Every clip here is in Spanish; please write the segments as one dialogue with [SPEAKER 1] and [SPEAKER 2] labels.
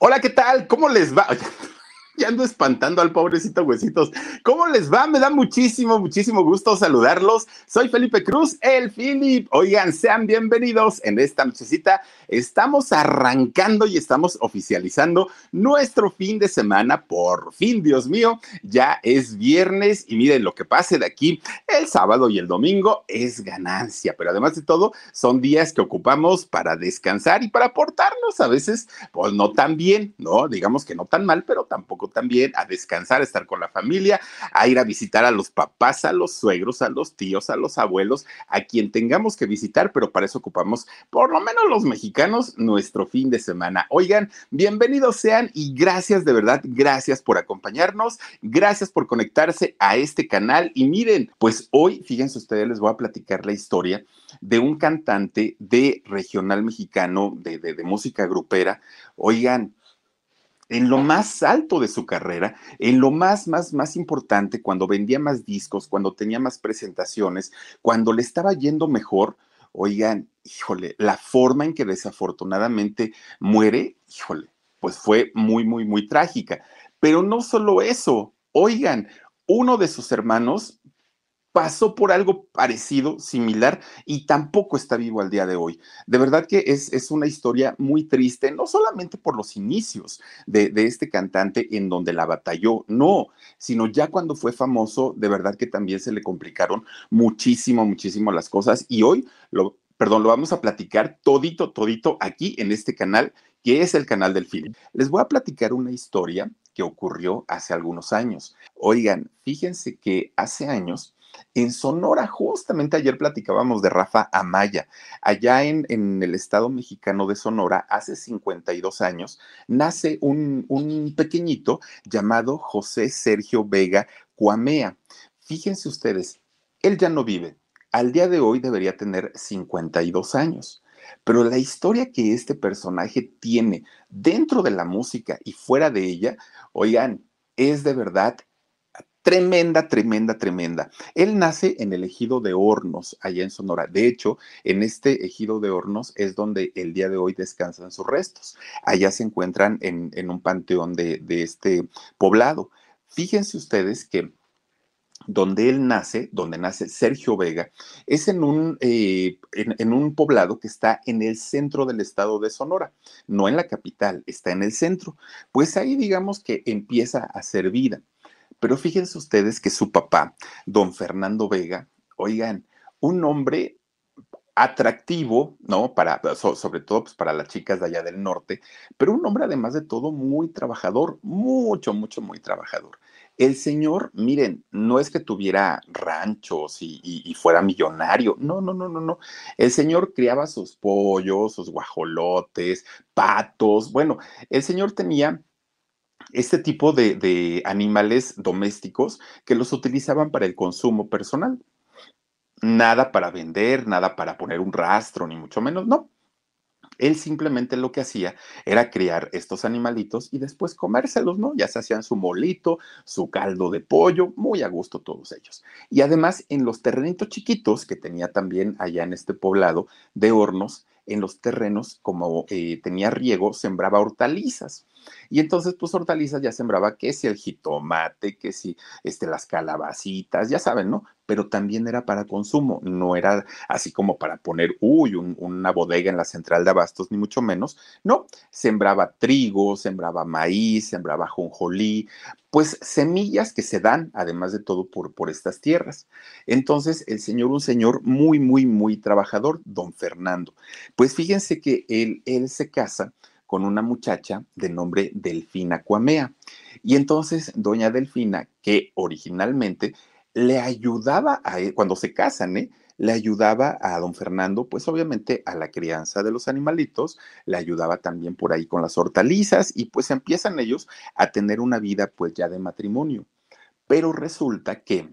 [SPEAKER 1] Hola, ¿qué tal? ¿Cómo les va? ya ando espantando al pobrecito Huesitos. ¿Cómo les va? Me da muchísimo, muchísimo gusto saludarlos. Soy Felipe Cruz, el Philip. Oigan, sean bienvenidos en esta nochecita. Estamos arrancando y estamos oficializando nuestro fin de semana. Por fin, Dios mío, ya es viernes y miren lo que pase de aquí el sábado y el domingo es ganancia. Pero además de todo, son días que ocupamos para descansar y para portarnos a veces, pues no tan bien, ¿no? Digamos que no tan mal, pero tampoco también a descansar, a estar con la familia, a ir a visitar a los papás, a los suegros, a los tíos, a los abuelos, a quien tengamos que visitar, pero para eso ocupamos, por lo menos los mexicanos, nuestro fin de semana. Oigan, bienvenidos sean y gracias de verdad, gracias por acompañarnos, gracias por conectarse a este canal y miren, pues hoy, fíjense ustedes, les voy a platicar la historia de un cantante de regional mexicano de, música grupera. Oigan, en lo más alto de su carrera, en lo más, más, más importante, cuando vendía más discos, cuando tenía más presentaciones, cuando le estaba yendo mejor, oigan, híjole, la forma en que desafortunadamente muere, híjole, pues fue muy, muy, muy trágica. Pero no solo eso, oigan, uno de sus hermanos pasó por algo parecido, similar, y tampoco está vivo al día de hoy. De verdad que es, es una historia muy triste, no solamente por los inicios de, de, este cantante en donde la batalló, no, sino ya cuando fue famoso, de verdad que también se le complicaron muchísimo, muchísimo las cosas, y hoy lo... Perdón, lo vamos a platicar todito, todito aquí en este canal, que es el canal del film. Les voy a platicar una historia que ocurrió hace algunos años. Oigan, fíjense que hace años en Sonora, justamente ayer platicábamos de Rafa Amaya. Allá en, el estado mexicano de Sonora, hace 52 años, nace un, un pequeñito llamado José Sergio Vega Cuamea. Fíjense ustedes, él ya no vive. Al día de hoy debería tener 52 años. Pero la historia que este personaje tiene dentro de la música y fuera de ella, oigan, es de verdad tremenda, tremenda, tremenda. Él nace en el ejido de Hornos, allá en Sonora. De hecho, en este ejido de Hornos es donde el día de hoy descansan sus restos. Allá se encuentran en, un panteón de, este poblado. Fíjense ustedes que donde él nace, donde nace Sergio Vega, es en un, eh, en, en, un poblado que está en el centro del estado de Sonora, no en la capital, está en el centro. Pues ahí digamos que empieza a ser vida. Pero fíjense ustedes que su papá, don Fernando Vega, oigan, un hombre atractivo, ¿no? Para, sobre todo pues, para las chicas de allá del norte, pero un hombre además de todo muy trabajador, mucho, mucho, muy trabajador. El señor, miren, no es que tuviera ranchos y, y, y, fuera millonario, no, no, no, no, no. El señor criaba sus pollos, sus guajolotes, patos, bueno, el señor tenía este tipo de, de, animales domésticos que los utilizaban para el consumo personal. Nada para vender, nada para poner un rastro, ni mucho menos, no. Él simplemente lo que hacía era criar estos animalitos y después comérselos, ¿no? Ya se hacían su molito, su caldo de pollo, muy a gusto todos ellos. Y además en los terrenitos chiquitos que tenía también allá en este poblado de hornos, en los terrenos, como eh, tenía riego, sembraba hortalizas. Y entonces, pues hortalizas ya sembraba que si el jitomate, que si este, las calabacitas, ya saben, ¿no? Pero también era para consumo, no era así como para poner, uy, un, una bodega en la central de abastos, ni mucho menos. No, sembraba trigo, sembraba maíz, sembraba jonjolí, pues semillas que se dan, además de todo, por, por estas tierras. Entonces, el señor, un señor muy, muy, muy trabajador, don Fernando. Pues fíjense que él, él se casa con una muchacha de nombre Delfina Cuamea. Y entonces, doña Delfina, que originalmente le ayudaba a él, cuando se casan, ¿eh? le ayudaba a don Fernando, pues obviamente a la crianza de los animalitos, le ayudaba también por ahí con las hortalizas y pues empiezan ellos a tener una vida pues ya de matrimonio. Pero resulta que,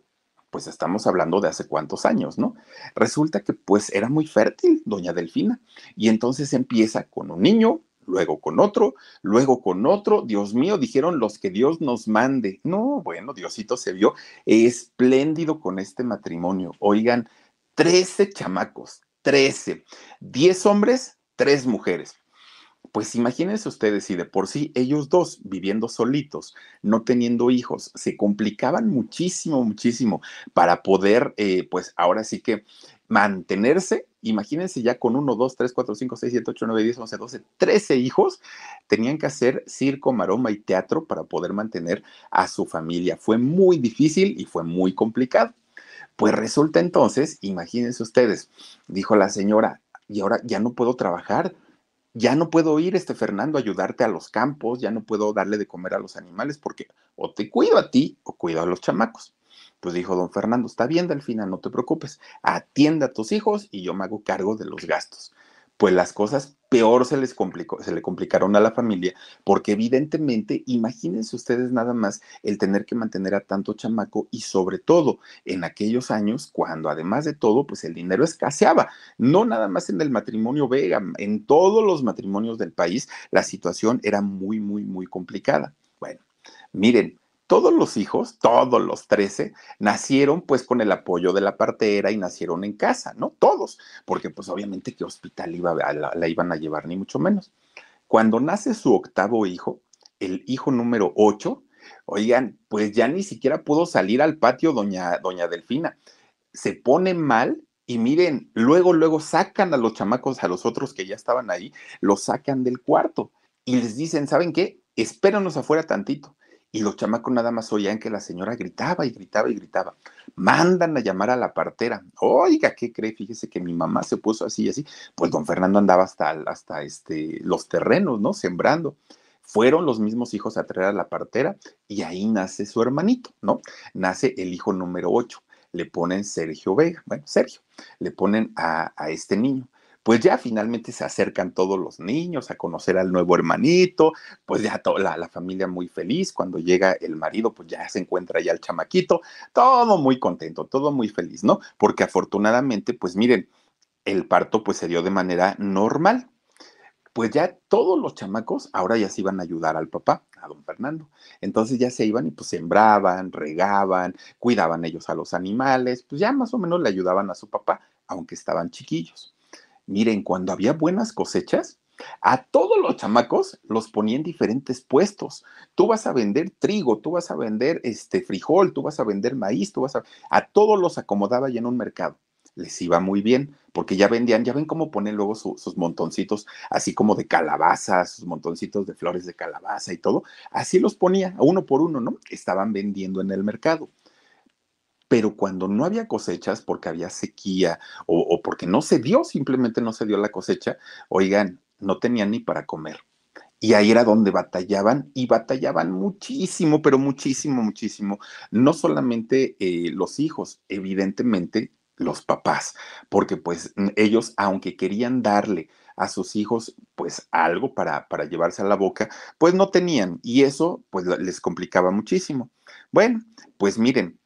[SPEAKER 1] pues estamos hablando de hace cuántos años, ¿no? Resulta que pues era muy fértil doña Delfina y entonces empieza con un niño, luego con otro, luego con otro. Dios mío, dijeron los que Dios nos mande. No, bueno, Diosito se vio espléndido con este matrimonio. Oigan, 13 chamacos, 13, 10 hombres, 3 mujeres. Pues imagínense ustedes si de por sí ellos dos viviendo solitos, no teniendo hijos, se complicaban muchísimo, muchísimo para poder, eh, pues ahora sí que mantenerse. Imagínense ya con uno, dos, tres, cuatro, cinco, seis, siete, ocho, nueve, diez, once, doce, trece hijos, tenían que hacer circo, maroma y teatro para poder mantener a su familia. Fue muy difícil y fue muy complicado. Pues resulta entonces, imagínense ustedes, dijo la señora, y ahora ya no puedo trabajar, ya no puedo ir, este Fernando, a ayudarte a los campos, ya no puedo darle de comer a los animales porque o te cuido a ti o cuido a los chamacos. Pues dijo don Fernando, está bien, Delfina, no te preocupes, atienda a tus hijos y yo me hago cargo de los gastos pues las cosas peor se les complicó, se le complicaron a la familia, porque evidentemente, imagínense ustedes nada más el tener que mantener a tanto chamaco y sobre todo en aquellos años cuando además de todo, pues el dinero escaseaba, no nada más en el matrimonio Vega, en todos los matrimonios del país, la situación era muy, muy, muy complicada. Bueno, miren, todos los hijos, todos los 13, nacieron pues con el apoyo de la partera y nacieron en casa, ¿no? Todos, porque pues obviamente que hospital iba la, la iban a llevar, ni mucho menos. Cuando nace su octavo hijo, el hijo número 8, oigan, pues ya ni siquiera pudo salir al patio doña, doña Delfina. Se pone mal y miren, luego, luego sacan a los chamacos, a los otros que ya estaban ahí, los sacan del cuarto y les dicen, ¿saben qué? Espéranos afuera tantito y los chamacos nada más oían que la señora gritaba y gritaba y gritaba. Mandan a llamar a la partera. Oiga, ¿qué cree? Fíjese que mi mamá se puso así y así. Pues don Fernando andaba hasta, hasta este, los terrenos, ¿no? Sembrando. Fueron los mismos hijos a traer a la partera y ahí nace su hermanito, ¿no? Nace el hijo número 8. Le ponen Sergio Vega, bueno, Sergio, le ponen a, a este niño pues ya finalmente se acercan todos los niños a conocer al nuevo hermanito, pues ya toda la, familia muy feliz, cuando llega el marido, pues ya se encuentra ya el chamaquito, todo muy contento, todo muy feliz, ¿no? Porque afortunadamente, pues miren, el parto pues se dio de manera normal. Pues ya todos los chamacos ahora ya se iban a ayudar al papá, a don Fernando. Entonces ya se iban y pues sembraban, regaban, cuidaban ellos a los animales, pues ya más o menos le ayudaban a su papá, aunque estaban chiquillos. Miren, cuando había buenas cosechas, a todos los chamacos los ponía en diferentes puestos. Tú vas a vender trigo, tú vas a vender este frijol, tú vas a vender maíz, tú vas a a todos los acomodaba ya en un mercado. Les iba muy bien porque ya vendían, ya ven cómo ponen luego sus montoncitos así como de calabazas, sus montoncitos de flores de calabaza y todo. Así los ponía uno por uno, ¿no? Estaban vendiendo en el mercado pero cuando no había cosechas, porque había sequía o, porque no se dio, simplemente no se dio la cosecha, oigan, no tenían ni para comer. Y ahí era donde batallaban y batallaban muchísimo, pero muchísimo, muchísimo. No solamente eh, los hijos, evidentemente los papás, porque pues ellos, aunque querían darle a sus hijos pues algo para, para llevarse a la boca, pues no tenían y eso pues les complicaba muchísimo. Bueno, pues miren,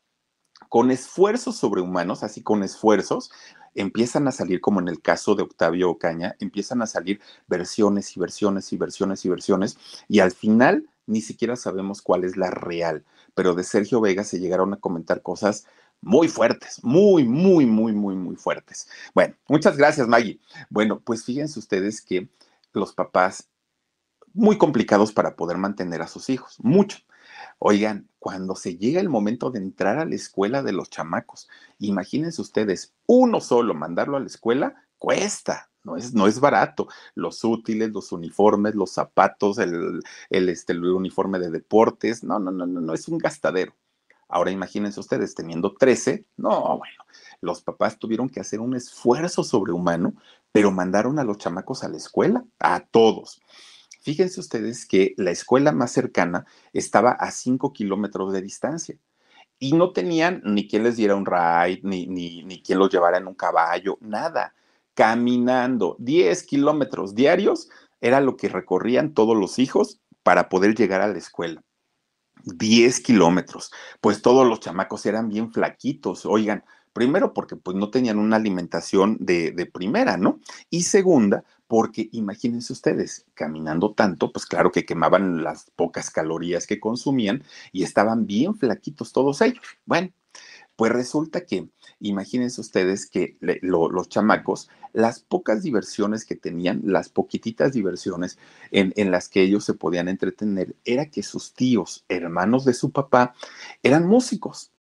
[SPEAKER 1] con esfuerzos sobrehumanos, así con esfuerzos, empiezan a salir, como en el caso de Octavio Ocaña, empiezan a salir versiones y versiones y versiones y versiones, y al final ni siquiera sabemos cuál es la real, pero de Sergio Vega se llegaron a comentar cosas muy fuertes, muy, muy, muy, muy, muy fuertes. Bueno, muchas gracias, Maggie. Bueno, pues fíjense ustedes que los papás muy complicados para poder mantener a sus hijos, mucho. Oigan, cuando se llega el momento de entrar a la escuela de los chamacos, imagínense ustedes, uno solo mandarlo a la escuela cuesta, no es, no es barato. Los útiles, los uniformes, los zapatos, el, el, este, el uniforme de deportes, no, no, no, no, no, es un gastadero. Ahora imagínense ustedes teniendo 13, no, bueno, los papás tuvieron que hacer un esfuerzo sobrehumano, pero mandaron a los chamacos a la escuela, a todos. Fíjense ustedes que la escuela más cercana estaba a 5 kilómetros de distancia y no tenían ni quien les diera un ride, ni, ni, ni quien los llevara en un caballo, nada. Caminando 10 kilómetros diarios era lo que recorrían todos los hijos para poder llegar a la escuela. 10 kilómetros. Pues todos los chamacos eran bien flaquitos. Oigan, primero porque pues no tenían una alimentación de, de primera, ¿no? Y segunda, porque imagínense ustedes, caminando tanto, pues claro que quemaban las pocas calorías que consumían y estaban bien flaquitos todos ellos. Bueno, Pues resulta que, imagínense ustedes que los chamacos, las pocas diversiones que tenían, las poquititas diversiones en, en las que ellos se podían entretener, era que sus tíos, hermanos de su papá, eran músicos.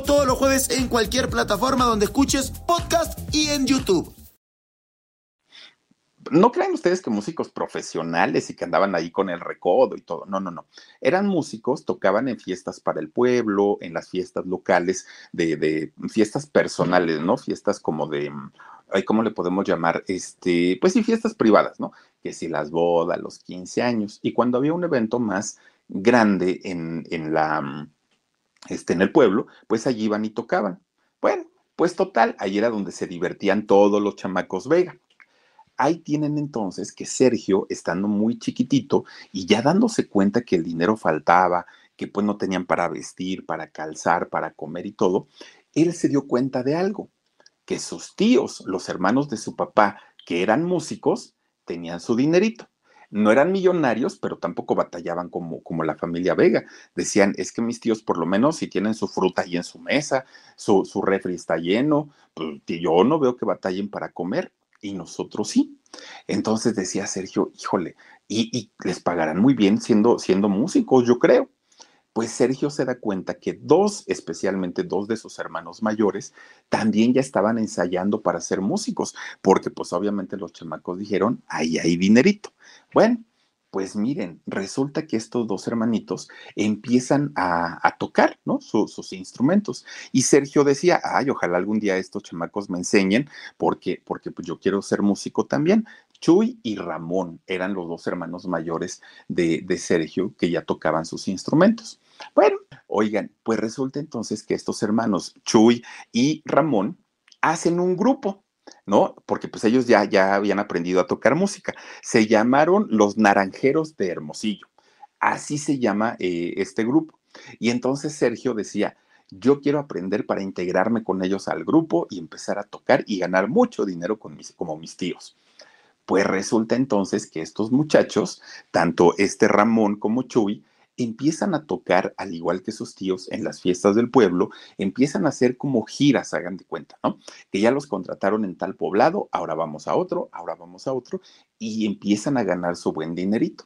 [SPEAKER 2] Todos los jueves en cualquier plataforma donde escuches podcast y en YouTube.
[SPEAKER 1] No crean ustedes que músicos profesionales y que andaban ahí con el recodo y todo. No, no, no. Eran músicos, tocaban en fiestas para el pueblo, en las fiestas locales, de, de fiestas personales, ¿no? Fiestas como de, ¿cómo le podemos llamar? Este, pues sí, fiestas privadas, ¿no? Que si las bodas, los 15 años. Y cuando había un evento más grande en, en la este, en el pueblo, pues allí iban y tocaban. Bueno, pues total, ahí era donde se divertían todos los chamacos Vega. Ahí tienen entonces que Sergio, estando muy chiquitito y ya dándose cuenta que el dinero faltaba, que pues no tenían para vestir, para calzar, para comer y todo, él se dio cuenta de algo, que sus tíos, los hermanos de su papá, que eran músicos, tenían su dinerito no eran millonarios, pero tampoco batallaban como, como la familia Vega. Decían, es que mis tíos por lo menos si tienen su fruta ahí en su mesa, su, su refri está lleno, pues yo no veo que batallen para comer y nosotros sí. Entonces decía Sergio, híjole, y, y les pagarán muy bien siendo, siendo músicos, yo creo pues Sergio se da cuenta que dos, especialmente dos de sus hermanos mayores, también ya estaban ensayando para ser músicos, porque pues obviamente los chamacos dijeron, ahí hay dinerito. Bueno, pues miren, resulta que estos dos hermanitos empiezan a, tocar, ¿no? sus instrumentos. Y Sergio decía, ay, ojalá algún día estos chamacos me enseñen, porque, porque pues yo quiero ser músico también. Chuy y Ramón eran los dos hermanos mayores de, de Sergio que ya tocaban sus instrumentos. Bueno, oigan, pues resulta entonces que estos hermanos, Chuy y Ramón, hacen un grupo, ¿no? Porque pues ellos ya, ya habían aprendido a tocar música. Se llamaron los Naranjeros de Hermosillo. Así se llama eh, este grupo. Y entonces Sergio decía, yo quiero aprender para integrarme con ellos al grupo y empezar a tocar y ganar mucho dinero con mis, como mis tíos. Pues resulta entonces que estos muchachos, tanto este Ramón como Chuy, empiezan a tocar, al igual que sus tíos, en las fiestas del pueblo, empiezan a hacer como giras, hagan de cuenta, ¿no? Que ya los contrataron en tal poblado, ahora vamos a otro, ahora vamos a otro, y empiezan a ganar su buen dinerito.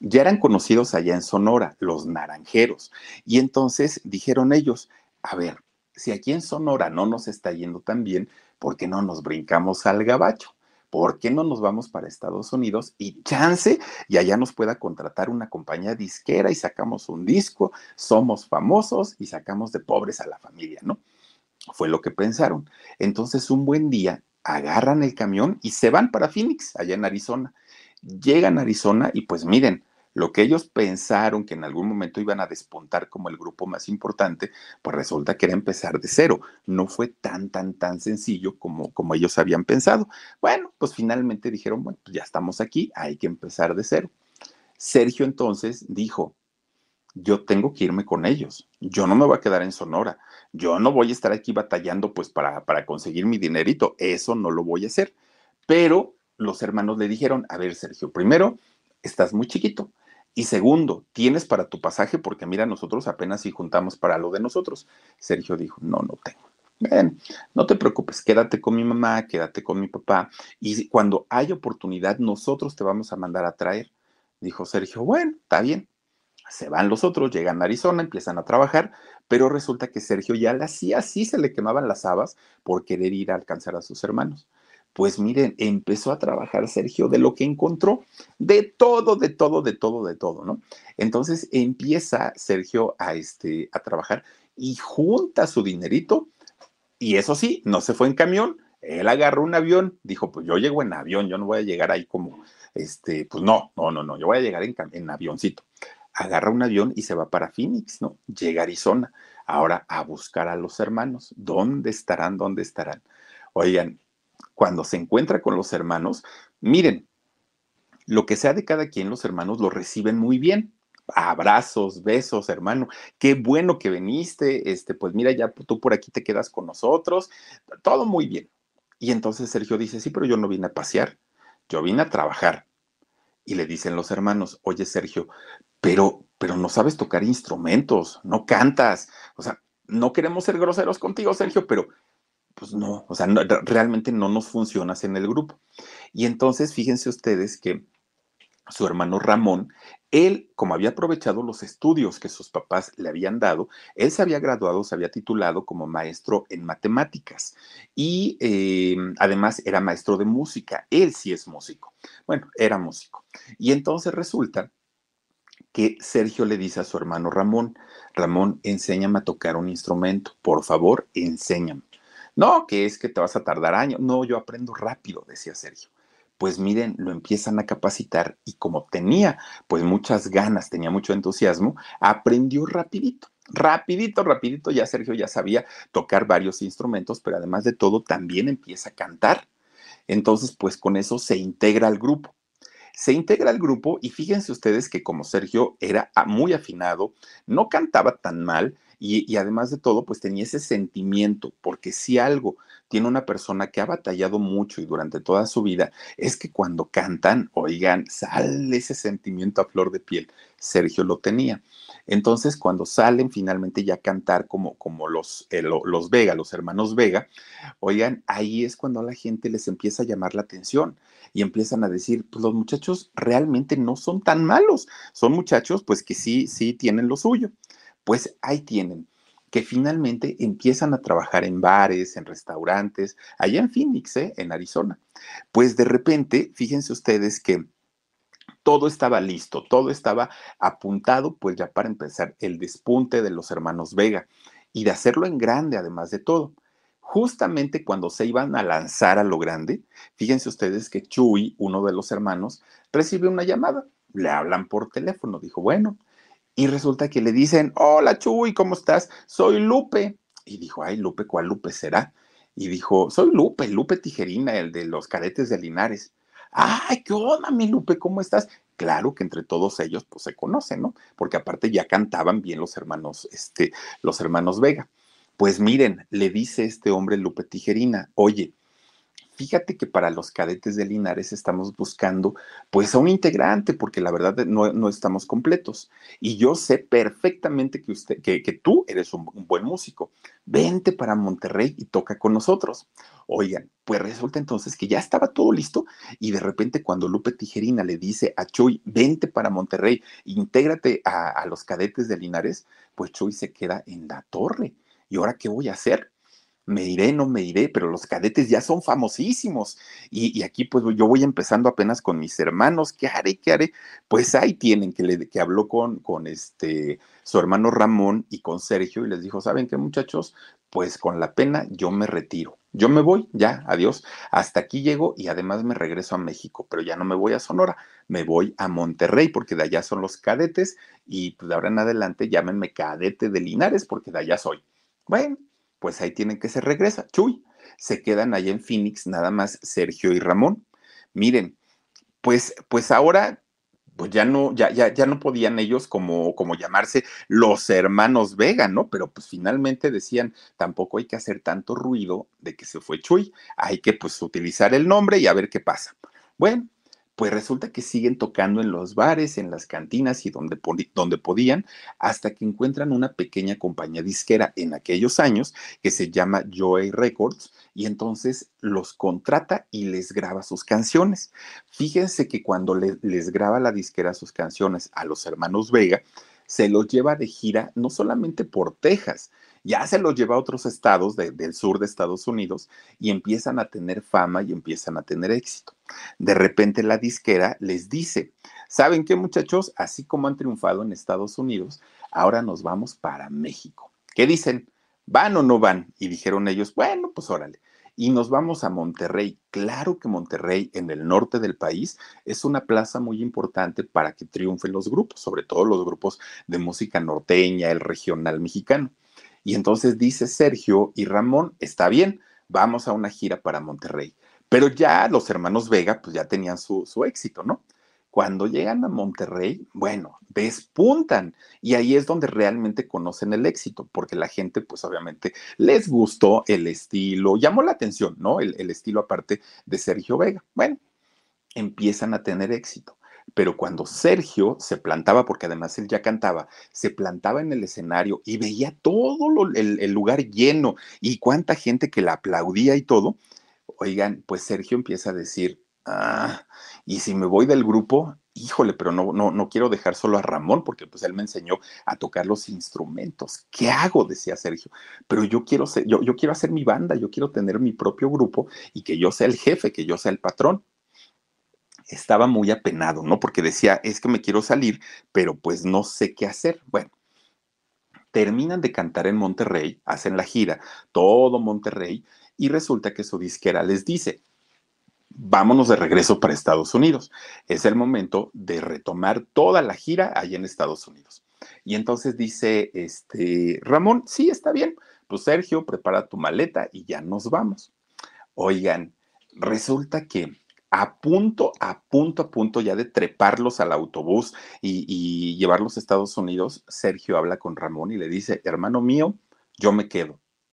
[SPEAKER 1] Ya eran conocidos allá en Sonora, los naranjeros, y entonces dijeron ellos, a ver, si aquí en Sonora no nos está yendo tan bien, ¿por qué no nos brincamos al gabacho? ¿Por qué no nos vamos para Estados Unidos y chance y allá nos pueda contratar una compañía disquera y sacamos un disco, somos famosos y sacamos de pobres a la familia, ¿no? Fue lo que pensaron. Entonces, un buen día, agarran el camión y se van para Phoenix, allá en Arizona. Llegan a Arizona y pues miren, lo que ellos pensaron que en algún momento iban a despuntar como el grupo más importante, pues resulta que era empezar de cero. No fue tan, tan, tan sencillo como, como ellos habían pensado. Bueno, pues finalmente dijeron, bueno, pues ya estamos aquí, hay que empezar de cero. Sergio entonces dijo, yo tengo que irme con ellos, yo no me voy a quedar en Sonora, yo no voy a estar aquí batallando pues para, para conseguir mi dinerito, eso no lo voy a hacer. Pero los hermanos le dijeron, a ver Sergio, primero, estás muy chiquito, y segundo, ¿tienes para tu pasaje? Porque mira, nosotros apenas si juntamos para lo de nosotros. Sergio dijo, no, no tengo. Ven, no te preocupes, quédate con mi mamá, quédate con mi papá. Y cuando hay oportunidad, nosotros te vamos a mandar a traer. Dijo Sergio, bueno, está bien. Se van los otros, llegan a Arizona, empiezan a trabajar, pero resulta que Sergio ya la hacía así, se le quemaban las habas por querer ir a alcanzar a sus hermanos. Pues miren, empezó a trabajar Sergio de lo que encontró, de todo, de todo, de todo, de todo, ¿no? Entonces empieza Sergio a, este, a trabajar y junta su dinerito y eso sí, no se fue en camión, él agarró un avión, dijo, pues yo llego en avión, yo no voy a llegar ahí como, este, pues no, no, no, no, yo voy a llegar en, en avioncito. Agarra un avión y se va para Phoenix, ¿no? Llega a Arizona. ahora a buscar a los hermanos. ¿Dónde estarán? ¿Dónde estarán? Oigan, cuando se encuentra con los hermanos, miren, lo que sea de cada quien, los hermanos lo reciben muy bien. Abrazos, besos, hermano. Qué bueno que viniste. Este, pues mira, ya tú por aquí te quedas con nosotros. Todo muy bien. Y entonces Sergio dice, sí, pero yo no vine a pasear, yo vine a trabajar. Y le dicen los hermanos, oye Sergio, pero, pero no sabes tocar instrumentos, no cantas. O sea, no queremos ser groseros contigo, Sergio, pero pues no, o sea, realmente no nos funcionas en el grupo. Y entonces fíjense ustedes que su hermano Ramón, él, como había aprovechado los estudios que sus papás le habían dado, él se había graduado, se había titulado como maestro en matemáticas y eh, además era maestro de música. Él sí es músico. Bueno, era músico. Y entonces resulta que Sergio le dice a su hermano Ramón, Ramón, enséñame a tocar un instrumento, por favor, enséñame. No, que es que te vas a tardar años. No, yo aprendo rápido, decía Sergio pues miren, lo empiezan a capacitar y como tenía pues muchas ganas, tenía mucho entusiasmo, aprendió rapidito. Rapidito, rapidito, ya Sergio ya sabía tocar varios instrumentos, pero además de todo también empieza a cantar. Entonces, pues con eso se integra al grupo. Se integra al grupo y fíjense ustedes que como Sergio era muy afinado, no cantaba tan mal, y, además de todo, pues tenía ese sentimiento, porque si algo tiene una persona que ha batallado mucho y durante toda su vida, es que cuando cantan, oigan, sale ese sentimiento a flor de piel. Sergio lo tenía. Entonces, cuando salen finalmente ya a cantar como, como los, eh, los Vega, los hermanos Vega, oigan, ahí es cuando la gente les empieza a llamar la atención y empiezan a decir, pues los muchachos realmente no son tan malos, son muchachos pues que sí, sí tienen lo suyo. Pues ahí tienen, que finalmente empiezan a trabajar en bares, en restaurantes, allá en Phoenix, ¿eh? en Arizona. Pues de repente, fíjense ustedes que todo estaba listo, todo estaba apuntado, pues ya para empezar el despunte de los hermanos Vega y de hacerlo en grande, además de todo. Justamente cuando se iban a lanzar a lo grande, fíjense ustedes que Chuy, uno de los hermanos, recibe una llamada. Le hablan por teléfono. Dijo, bueno, y resulta que le dicen, hola Chuy, ¿cómo estás? Soy Lupe. Y dijo, ay, Lupe, ¿cuál Lupe será? Y dijo, soy Lupe, Lupe Tijerina, el de los cadetes de Linares. Ay, ¿qué onda, mi Lupe? ¿Cómo estás? Claro que entre todos ellos, pues se conocen, ¿no? Porque aparte ya cantaban bien los hermanos, este, los hermanos Vega. Pues miren, le dice este hombre Lupe Tijerina, oye, Fíjate que para los cadetes de Linares estamos buscando pues a un integrante porque la verdad no, estamos completos. Y yo sé perfectamente que, usted, que, tú eres un, un, buen músico. Vente para Monterrey y toca con nosotros. Oigan, pues resulta entonces que ya estaba todo listo y de repente cuando Lupe Tijerina le dice a Chuy, vente para Monterrey, intégrate a, a los cadetes de Linares, pues Chuy se queda en la torre. ¿Y ahora qué voy a hacer? Me iré, no me iré, pero los cadetes ya son famosísimos. Y, aquí pues yo voy empezando apenas con mis hermanos, ¿qué haré? ¿Qué haré? Pues ahí tienen que, le, que habló con, con este, su hermano Ramón y con Sergio y les dijo, ¿saben qué muchachos? Pues con la pena yo me retiro. Yo me voy, ya, adiós. Hasta aquí llego y además me regreso a México, pero ya no me voy a Sonora, me voy a Monterrey porque de allá son los cadetes y pues de ahora en adelante llámenme cadete de Linares porque de allá soy. Bueno, pues ahí tienen que se regresa. Chuy, se quedan allá en Phoenix nada más Sergio y Ramón. Miren, pues, pues ahora pues ya no, ya, ya, ya no podían ellos como, como llamarse los hermanos Vega, ¿no? Pero pues finalmente decían, tampoco hay que hacer tanto ruido de que se fue Chuy, hay que pues utilizar el nombre y a ver qué pasa. Bueno, pues resulta que siguen tocando en los bares, en las cantinas y donde, donde podían, hasta que encuentran una pequeña compañía disquera en aquellos años que se llama Joy Records y entonces los contrata y les graba sus canciones. Fíjense que cuando les graba la disquera sus canciones a los hermanos Vega, se los lleva de gira no solamente por Texas, ya se los lleva a otros estados del sur de Estados Unidos y empiezan a tener fama y empiezan a tener éxito. De repente la disquera les dice, ¿saben qué muchachos? Así como han triunfado en Estados Unidos, ahora nos vamos para México. ¿Qué dicen? ¿Van o no van? Y dijeron ellos, bueno, pues órale. Y nos vamos a Monterrey. Claro que Monterrey, en el norte del país, es una plaza muy importante para que triunfen los grupos, sobre todo los grupos de música norteña, el regional mexicano. Y entonces dice Sergio y Ramón, está bien, vamos a una gira para Monterrey. Pero ya los hermanos Vega, pues ya tenían su, su éxito, ¿no? Cuando llegan a Monterrey, bueno, despuntan y ahí es donde realmente conocen el éxito, porque la gente, pues obviamente les gustó el estilo, llamó la atención, ¿no? El, el estilo aparte de Sergio Vega. Bueno, empiezan a tener éxito. Pero cuando Sergio se plantaba, porque además él ya cantaba, se plantaba en el escenario y veía todo lo, el, lugar lleno y cuánta gente que la aplaudía y todo, oigan, pues Sergio empieza a decir, ah, y si me voy del grupo, híjole, pero no, no, no quiero dejar solo a Ramón, porque pues él me enseñó a tocar los instrumentos. ¿Qué hago? decía Sergio. Pero yo quiero ser, yo, yo quiero hacer mi banda, yo quiero tener mi propio grupo y que yo sea el jefe, que yo sea el patrón. Estaba muy apenado, ¿no? Porque decía, es que me quiero salir, pero pues no sé qué hacer. Bueno, terminan de cantar en Monterrey, hacen la gira, todo Monterrey, y resulta que su disquera les dice, vámonos de regreso para Estados Unidos. Es el momento de retomar toda la gira allá en Estados Unidos. Y entonces dice, este, Ramón, sí, está bien. Pues Sergio, prepara tu maleta y ya nos vamos. Oigan, resulta que a punto, a punto, a punto ya de treparlos al autobús y, llevarlos a Estados Unidos, Sergio habla con Ramón y le dice, hermano mío, yo me quedo.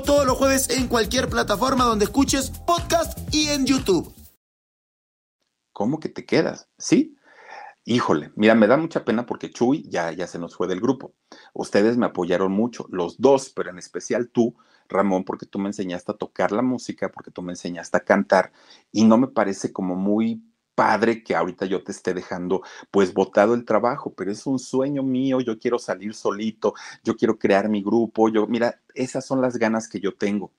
[SPEAKER 2] Todos los jueves en cualquier plataforma donde escuches podcast y en YouTube.
[SPEAKER 1] ¿Cómo que te quedas? ¿Sí? Híjole, mira, me da mucha pena porque Chuy ya, ya se nos fue del grupo. Ustedes me apoyaron mucho, los dos, pero en especial tú, Ramón, porque tú me enseñaste a tocar la música, porque tú me enseñaste a cantar, y no me parece como muy padre que ahorita yo te esté dejando pues botado el trabajo, pero es un sueño mío, yo quiero salir solito, yo quiero crear mi grupo, yo, mira, esas son las ganas que yo tengo.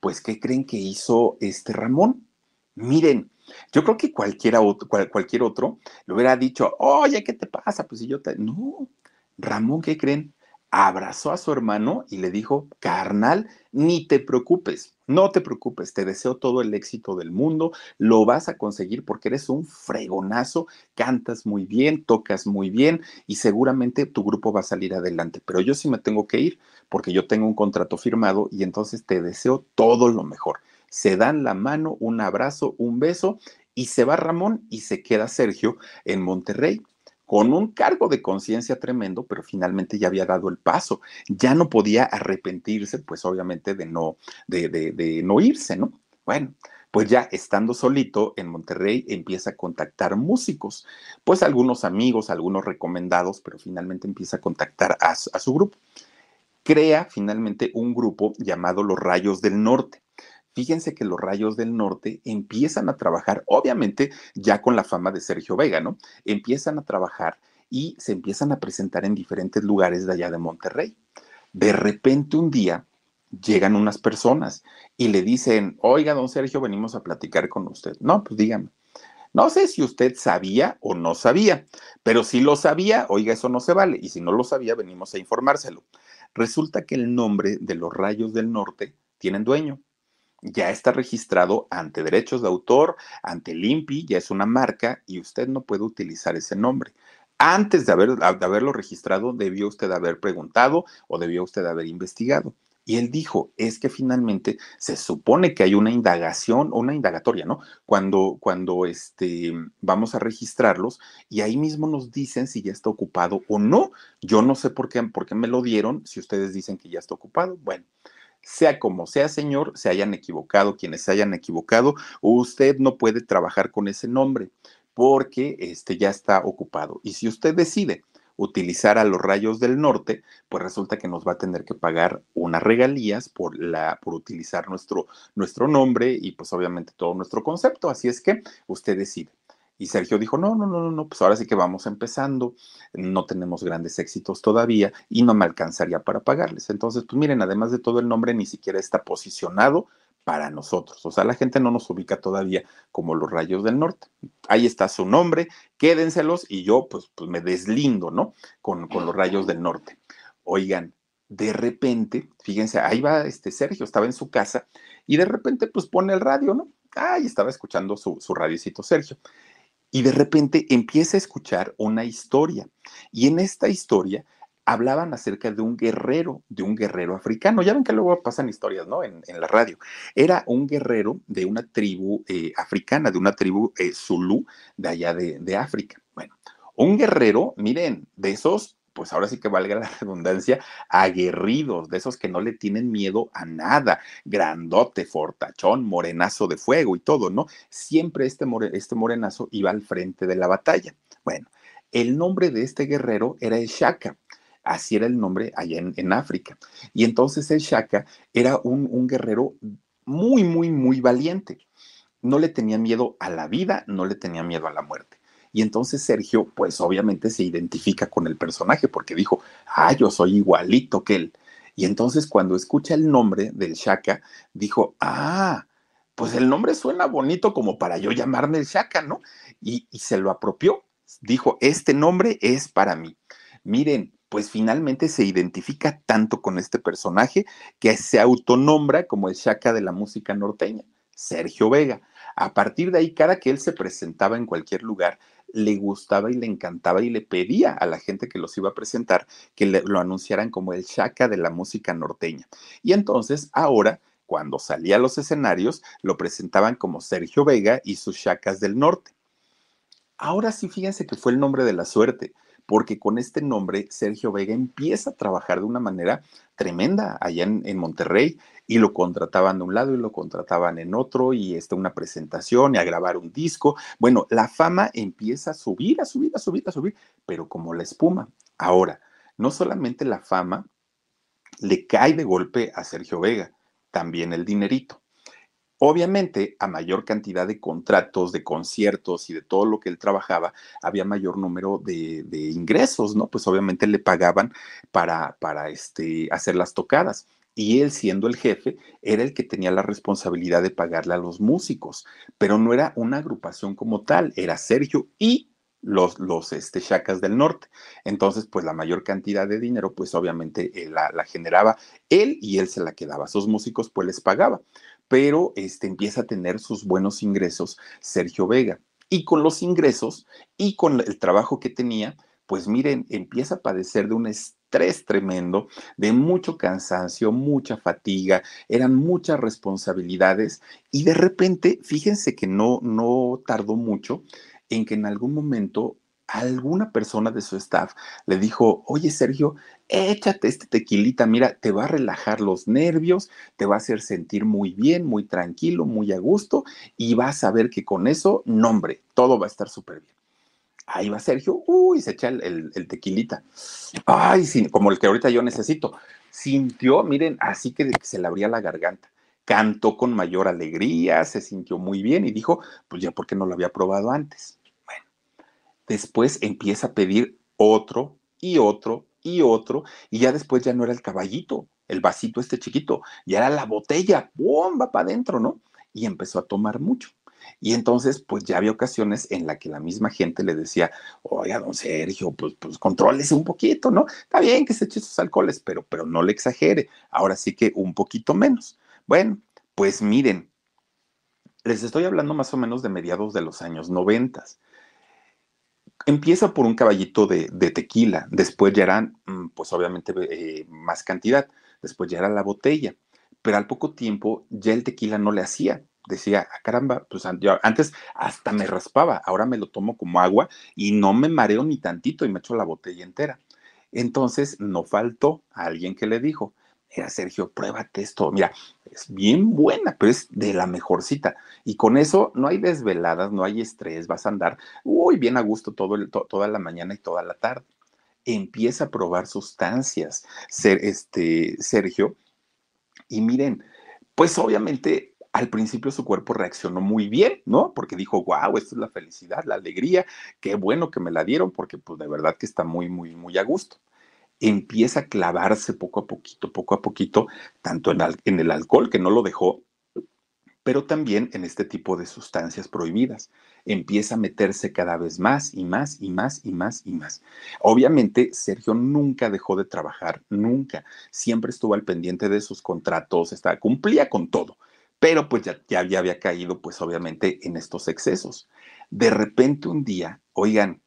[SPEAKER 1] Pues, ¿qué creen que hizo este Ramón? Miren, yo creo que cualquiera otro, cual, cualquier otro le hubiera dicho, oye, ¿qué te pasa? Pues si yo te... No, Ramón, ¿qué creen? Abrazó a su hermano y le dijo, carnal, ni te preocupes, no te preocupes, te deseo todo el éxito del mundo, lo vas a conseguir porque eres un fregonazo, cantas muy bien, tocas muy bien y seguramente tu grupo va a salir adelante, pero yo sí me tengo que ir porque yo tengo un contrato firmado y entonces te deseo todo lo mejor. Se dan la mano, un abrazo, un beso y se va Ramón y se queda Sergio en Monterrey con un cargo de conciencia tremendo, pero finalmente ya había dado el paso. Ya no podía arrepentirse, pues obviamente, de no, de, de, no irse, ¿no? Bueno, pues ya estando solito en Monterrey empieza a contactar músicos, pues algunos amigos, algunos recomendados, pero finalmente empieza a contactar a su grupo. Crea finalmente un grupo llamado Los Rayos del Norte fíjense que los Rayos del Norte empiezan a trabajar, obviamente ya con la fama de Sergio Vega, ¿no? Empiezan a trabajar y se empiezan a presentar en diferentes lugares de allá de Monterrey. De repente un día llegan unas personas y le dicen, oiga, don Sergio, venimos a platicar con usted. No, pues dígame. No sé si usted sabía o no sabía, pero si lo sabía, oiga, eso no se vale. Y si no lo sabía, venimos a informárselo. Resulta que el nombre de los Rayos del Norte tienen dueño ya está registrado ante derechos de autor, ante el INPI, ya es una marca y usted no puede utilizar ese nombre. Antes de, haber, de haberlo registrado, debió usted haber preguntado o debió usted haber investigado. Y él dijo, es que finalmente se supone que hay una indagación, una indagatoria, ¿no? Cuando, cuando este, vamos a registrarlos y ahí mismo nos dicen si ya está ocupado o no. Yo no sé por qué, por qué me lo dieron si ustedes dicen que ya está ocupado. Bueno, sea como sea, señor, se hayan equivocado, quienes se hayan equivocado, usted no puede trabajar con ese nombre porque este ya está ocupado. Y si usted decide utilizar a los rayos del norte, pues resulta que nos va a tener que pagar unas regalías por, la, por utilizar nuestro, nuestro nombre y pues obviamente todo nuestro concepto. Así es que usted decide. Y Sergio dijo, no, no, no, no, pues ahora sí que vamos empezando, no tenemos grandes éxitos todavía y no me alcanzaría para pagarles. Entonces, pues miren, además de todo el nombre ni siquiera está posicionado para nosotros. O sea, la gente no nos ubica todavía como los rayos del norte. Ahí está su nombre, quédenselos y yo pues, pues me deslindo, ¿no? Con, con los rayos del norte. Oigan, de repente, fíjense, ahí va este Sergio, estaba en su casa y de repente pues pone el radio, ¿no? Ay, estaba escuchando su, su radiocito Sergio y de repente empieza a escuchar una historia. Y en esta historia hablaban acerca de un guerrero, de un guerrero africano. Ya ven que luego pasan historias, ¿no? En, la radio. Era un guerrero de una tribu eh, africana, de una tribu eh, Zulu de allá de, de África. Bueno, un guerrero, miren, de esos pues ahora sí que valga la redundancia, aguerridos, de esos que no le tienen miedo a nada, grandote, fortachón, morenazo de fuego y todo, ¿no? Siempre este, este morenazo iba al frente de la batalla. Bueno, el nombre de este guerrero era el Shaka. Así era el nombre allá en, África. Y entonces el Shaka era un, un guerrero muy, muy, muy valiente. No le tenía miedo a la vida, no le tenía miedo a la muerte. Y entonces Sergio, pues obviamente se identifica con el personaje porque dijo, ah, yo soy igualito que él. Y entonces cuando escucha el nombre del Shaka, dijo, ah, pues el nombre suena bonito como para yo llamarme el Shaka, ¿no? Y, se lo apropió. Dijo, este nombre es para mí. Miren, pues finalmente se identifica tanto con este personaje que se autonombra como el Shaka de la música norteña, Sergio Vega. A partir de ahí, cada que él se presentaba en cualquier lugar, le gustaba y le encantaba y le pedía a la gente que los iba a presentar que lo anunciaran como el Shaka de la música norteña. Y entonces ahora, cuando salía a los escenarios, lo presentaban como Sergio Vega y sus Shakas del Norte. Ahora sí, fíjense que fue el nombre de la suerte, porque con este nombre Sergio Vega empieza a trabajar de una manera tremenda allá en, Monterrey y lo contrataban de un lado y lo contrataban en otro y está una presentación y a grabar un disco. Bueno, la fama empieza a subir, a subir, a subir, a subir, pero como la espuma. Ahora, no solamente la fama le cae de golpe a Sergio Vega, también el dinerito. Obviamente, a mayor cantidad de contratos, de conciertos y de todo lo que él trabajaba, había mayor número de, ingresos, ¿no? Pues obviamente le pagaban para, este, hacer las tocadas. Y él, siendo el jefe, era el que tenía la responsabilidad de pagarle a los músicos, pero no era una agrupación como tal, era Sergio y los, los este, chacas del norte. Entonces, pues la mayor cantidad de dinero, pues obviamente eh, la, la, generaba él y él se la quedaba. A sus músicos, pues les pagaba pero este, empieza a tener sus buenos ingresos Sergio Vega. Y con los ingresos y con el trabajo que tenía, pues miren, empieza a padecer de un estrés tremendo, de mucho cansancio, mucha fatiga, eran muchas responsabilidades y de repente, fíjense que no, no tardó mucho en que en algún momento alguna persona de su staff le dijo, oye Sergio, échate este tequilita, mira, te va a relajar los nervios, te va a hacer sentir muy bien, muy tranquilo, muy a gusto y vas a ver que con eso, nombre, todo va a estar súper bien. Ahí va Sergio, uy, se echa el, tequilita. Ay, sí, como el que ahorita yo necesito. Sintió, miren, así que se le abría la garganta. Cantó con mayor alegría, se sintió muy bien y dijo, pues ya, ¿por qué no lo había probado antes? Después empieza a pedir otro y otro y otro, y ya después ya no era el caballito, el vasito este chiquito, ya era la botella, bomba para adentro, ¿no? Y empezó a tomar mucho. Y entonces, pues ya había ocasiones en la que la misma gente le decía, oiga, don Sergio, pues, pues contrólese un poquito, ¿no? Está bien que se eche sus alcoholes, pero, pero no le exagere. Ahora sí que un poquito menos. Bueno, pues miren, les estoy hablando más o menos de mediados de los años noventas. Empieza por un caballito de, tequila, después ya eran, mm, pues obviamente, eh, más cantidad, después ya era la botella, pero al poco tiempo ya el tequila no le hacía. Decía, ah, caramba, pues antes hasta me raspaba, ahora me lo tomo como agua y no me mareo ni tantito y me echo la botella entera. Entonces no faltó alguien que le dijo, era Sergio, pruébate esto. Mira, es bien buena, pero es de la mejorcita. Y con eso no hay desveladas, no hay estrés, vas a andar, uy, bien a gusto todo toda la mañana y toda la tarde. Empieza a probar sustancias, ser, este, Sergio. Y miren, pues obviamente al principio su cuerpo reaccionó muy bien, ¿no? Porque dijo, wow, esto es la felicidad, la alegría, qué bueno que me la dieron, porque pues de verdad que está muy, muy, muy a gusto. Empieza a clavarse poco a poquito, poco a poquito, tanto en, el alcohol, que no lo dejó, pero también en este tipo de sustancias prohibidas. Empieza a meterse cada vez más y más y más y más y más. Obviamente, Sergio nunca dejó de trabajar, nunca. Siempre estuvo al pendiente de sus contratos, estaba, cumplía con todo, pero pues ya, ya, ya había caído, pues obviamente, en estos excesos. De repente un día, oigan,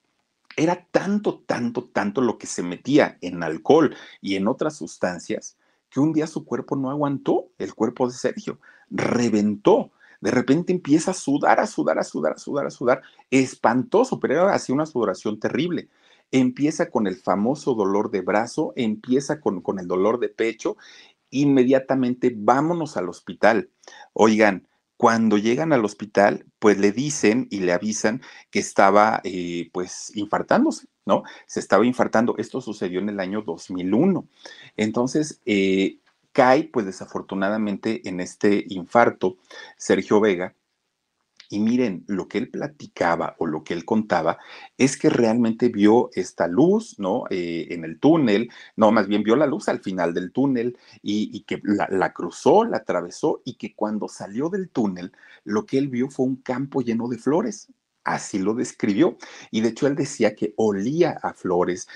[SPEAKER 1] era tanto, tanto, tanto lo que se metía en alcohol y en otras sustancias que un día su cuerpo no aguantó, el cuerpo de Sergio, reventó. De repente empieza a sudar, a sudar, a sudar, a sudar, a sudar. Espantoso, pero era así una sudoración terrible. Empieza con el famoso dolor de brazo, empieza con, con el dolor de pecho. Inmediatamente vámonos al hospital. Oigan, cuando llegan al hospital, pues le dicen y le avisan que estaba eh, pues infartándose, ¿no? Se estaba infartando. Esto sucedió en el año 2001. Entonces, eh, cae pues desafortunadamente en este infarto Sergio Vega y miren, lo que él platicaba o lo que él contaba es que realmente vio esta luz, ¿no? Eh, en el túnel, no, más bien vio la luz al final del túnel y, que la, la, cruzó, la atravesó y que cuando salió del túnel, lo que él vio fue un campo lleno de flores. Así lo describió. Y de hecho él decía que olía a flores,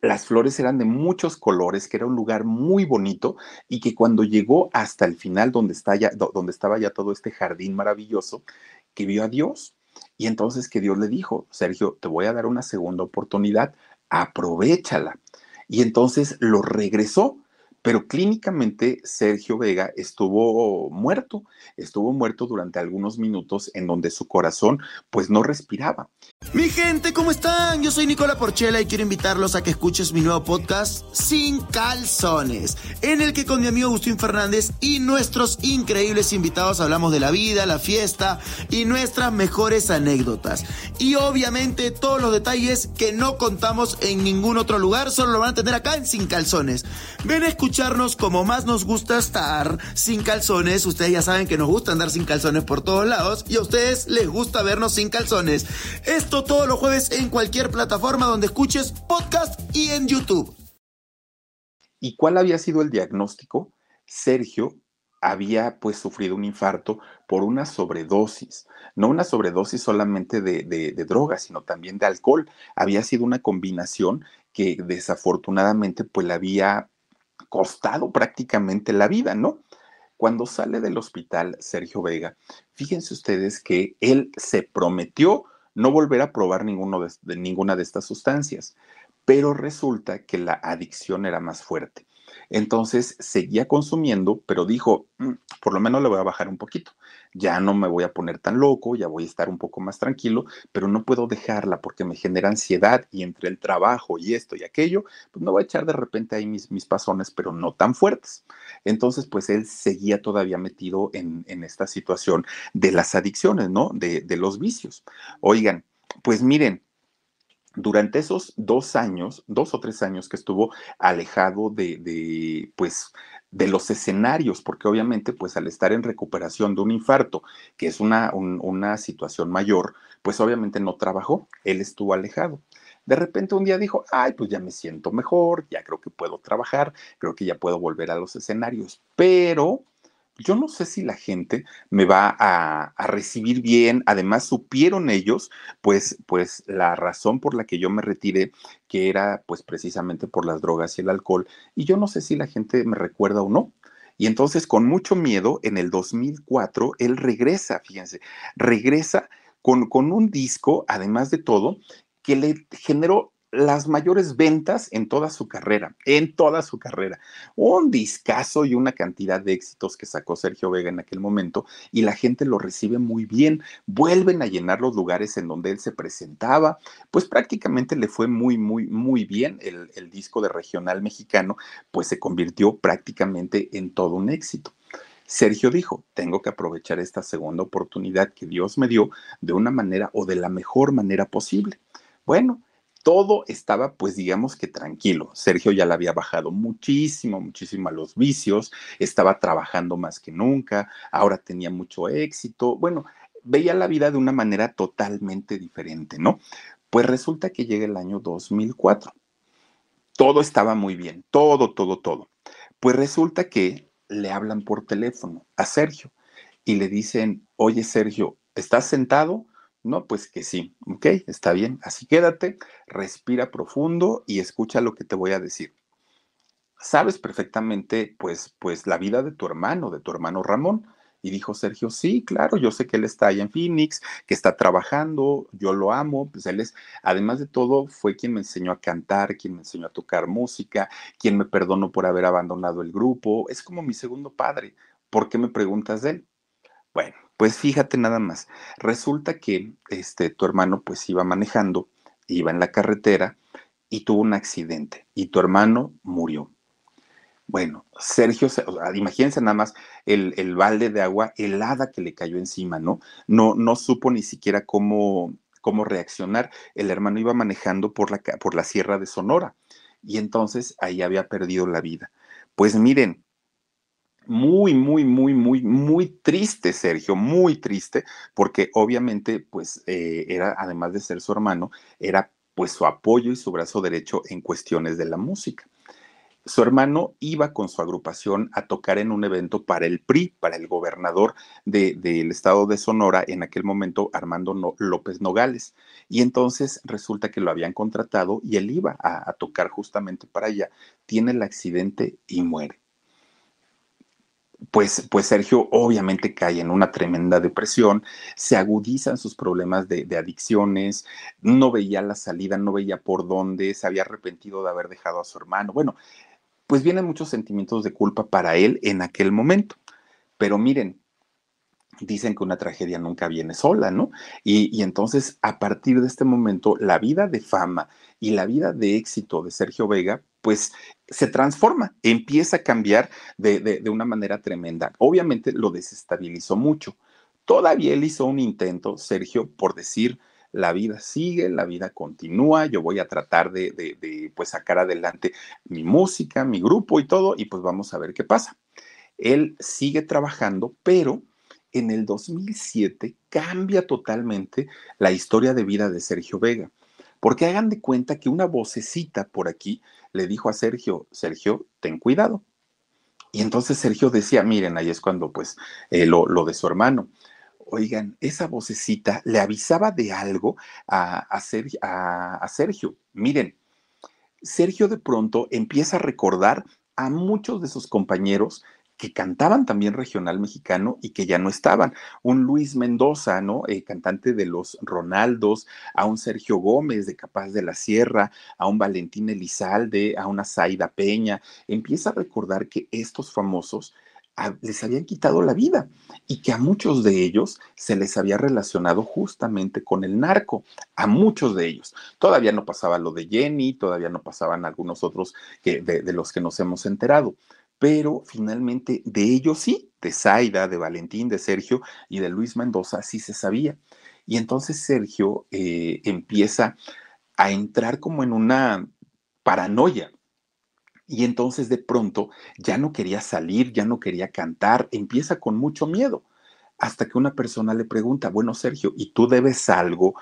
[SPEAKER 1] las flores eran de muchos colores, que era un lugar muy bonito y que cuando llegó hasta el final donde, está ya, donde estaba ya todo este jardín maravilloso, que vio a Dios. Y entonces que Dios le dijo, Sergio, te voy a dar una segunda oportunidad, aprovechala. Y entonces lo regresó pero clínicamente Sergio Vega estuvo muerto, estuvo muerto durante algunos minutos en donde su corazón pues no respiraba.
[SPEAKER 2] Mi gente, ¿cómo están? Yo soy Nicola Porchela y quiero invitarlos a que escuches mi nuevo podcast Sin Calzones, en el que con mi amigo Agustín Fernández y nuestros increíbles invitados hablamos de la vida, la fiesta y nuestras mejores anécdotas. Y obviamente todos los detalles que no contamos en ningún otro lugar, solo lo van a tener acá en Sin Calzones. Ven a escucharnos como más nos gusta estar sin calzones. Ustedes ya saben que nos gusta andar sin calzones por todos lados y a ustedes les gusta vernos sin calzones. Esto todos los jueves en cualquier plataforma donde escuches podcast y en YouTube.
[SPEAKER 1] ¿Y cuál había sido el diagnóstico? Sergio había pues sufrido un infarto por una sobredosis, no una sobredosis solamente de, de, de drogas, sino también de alcohol. Había sido una combinación que desafortunadamente pues la había costado prácticamente la vida, ¿no? Cuando sale del hospital Sergio Vega, fíjense ustedes que él se prometió no volver a probar de, ninguna de estas sustancias, pero resulta que la adicción era más fuerte. Entonces seguía consumiendo, pero dijo, mm, por lo menos le voy a bajar un poquito. Ya no me voy a poner tan loco, ya voy a estar un poco más tranquilo, pero no puedo dejarla porque me genera ansiedad y entre el trabajo y esto y aquello, pues me voy a echar de repente ahí mis, mis pasones, pero no tan fuertes. Entonces, pues él seguía todavía metido en, en esta situación de las adicciones, ¿no? De, de los vicios. Oigan, pues miren, durante esos dos años, dos o tres años que estuvo alejado de, de, pues, de los escenarios, porque obviamente, pues al estar en recuperación de un infarto, que es una, un, una situación mayor, pues obviamente no trabajó, él estuvo alejado. De repente un día dijo, ay, pues ya me siento mejor, ya creo que puedo trabajar, creo que ya puedo volver a los escenarios, pero yo no sé si la gente me va a, recibir bien. Además, supieron ellos, pues, pues la razón por la que yo me retiré, que era pues precisamente por las drogas y el alcohol. Y yo no sé si la gente me recuerda o no. Y entonces, con mucho miedo, en el 2004, él regresa, fíjense, regresa con, con un disco, además de todo, que le generó las mayores ventas en toda su carrera, en toda su carrera. Un discazo y una cantidad de éxitos que sacó Sergio Vega en aquel momento y la gente lo recibe muy bien. Vuelven a llenar los lugares en donde él se presentaba, pues prácticamente le fue muy, muy, muy bien el, el disco de regional mexicano, pues se convirtió prácticamente en todo un éxito. Sergio dijo, tengo que aprovechar esta segunda oportunidad que Dios me dio de una manera o de la mejor manera posible. Bueno, todo estaba, pues digamos que tranquilo. Sergio ya le había bajado muchísimo, muchísimo a los vicios, estaba trabajando más que nunca, ahora tenía mucho éxito. Bueno, veía la vida de una manera totalmente diferente, ¿no? Pues resulta que llega el año 2004. Todo estaba muy bien, todo, todo, todo. Pues resulta que le hablan por teléfono a Sergio y le dicen, oye Sergio, ¿estás sentado? No, pues que sí, ok, está bien, así quédate, respira profundo y escucha lo que te voy a decir. Sabes perfectamente, pues, pues la vida de tu hermano, de tu hermano Ramón. Y dijo Sergio, sí, claro, yo sé que él está allá en Phoenix, que está trabajando, yo lo amo, pues él es, además de todo, fue quien me enseñó a cantar, quien me enseñó a tocar música, quien me perdonó por haber abandonado el grupo, es como mi segundo padre. ¿Por qué me preguntas de él? Bueno, pues fíjate nada más. Resulta que este, tu hermano pues iba manejando, iba en la carretera y tuvo un accidente y tu hermano murió. Bueno, Sergio, imagínense nada más el, el, balde de agua helada que le cayó encima, ¿no? No, no supo ni siquiera cómo, cómo reaccionar. El hermano iba manejando por la, por la Sierra de Sonora y entonces ahí había perdido la vida. Pues miren, muy, muy, muy, muy, muy triste, Sergio, muy triste, porque obviamente, pues, eh, era, además de ser su hermano, era pues su apoyo y su brazo derecho en cuestiones de la música. Su hermano iba con su agrupación a tocar en un evento para el PRI, para el gobernador del estado de Sonora, en aquel momento Armando López Nogales. Y entonces resulta que lo habían contratado y él iba a tocar justamente para allá. Tiene el accidente y muere pues, pues Sergio obviamente cae en una tremenda depresión, se agudizan sus problemas de, adicciones, no veía la salida, no veía por dónde, se había arrepentido de haber dejado a su hermano. Bueno, pues vienen muchos sentimientos de culpa para él en aquel momento. Pero miren, dicen que una tragedia nunca viene sola, ¿no? Y, entonces, a partir de este momento, la vida de fama y la vida de éxito de Sergio Vega, pues se transforma, empieza a cambiar de, de, una manera tremenda. Obviamente lo desestabilizó mucho. Todavía él hizo un intento, Sergio, por decir, la vida sigue, la vida continúa, yo voy a tratar de, de, de, pues sacar adelante mi música, mi grupo y todo, y pues vamos a ver qué pasa. Él sigue trabajando, pero en el 2007 cambia totalmente la historia de vida de Sergio Vega. Porque hagan de cuenta que una vocecita por aquí le dijo a Sergio, Sergio, ten cuidado. Y entonces Sergio decía, miren, ahí es cuando pues eh, lo, lo, de su hermano. Oigan, esa vocecita le avisaba de algo a, a, a Sergio. Miren, Sergio de pronto empieza a recordar a muchos de sus compañeros que cantaban también regional mexicano y que ya no estaban. Un Luis Mendoza, ¿no? Eh, cantante de los Ronaldos, a un Sergio Gómez de Capaz de la Sierra, a un Valentín Elizalde, a una Zaida Peña. Empieza a recordar que estos famosos les habían quitado la vida y que a muchos de ellos se les había relacionado justamente con el narco, a muchos de ellos. Todavía no pasaba lo de Jenny, todavía no pasaban algunos otros que, de los que nos hemos enterado, pero finalmente de ellos sí, de Zaida, de Valentín, de Sergio y de Luis Mendoza sí se sabía. Y entonces Sergio eh, empieza a entrar como en una paranoia. Y entonces de pronto ya no quería salir, ya no quería cantar, empieza con mucho miedo. Hasta que una persona le pregunta, bueno, Sergio, ¿y tú debes algo?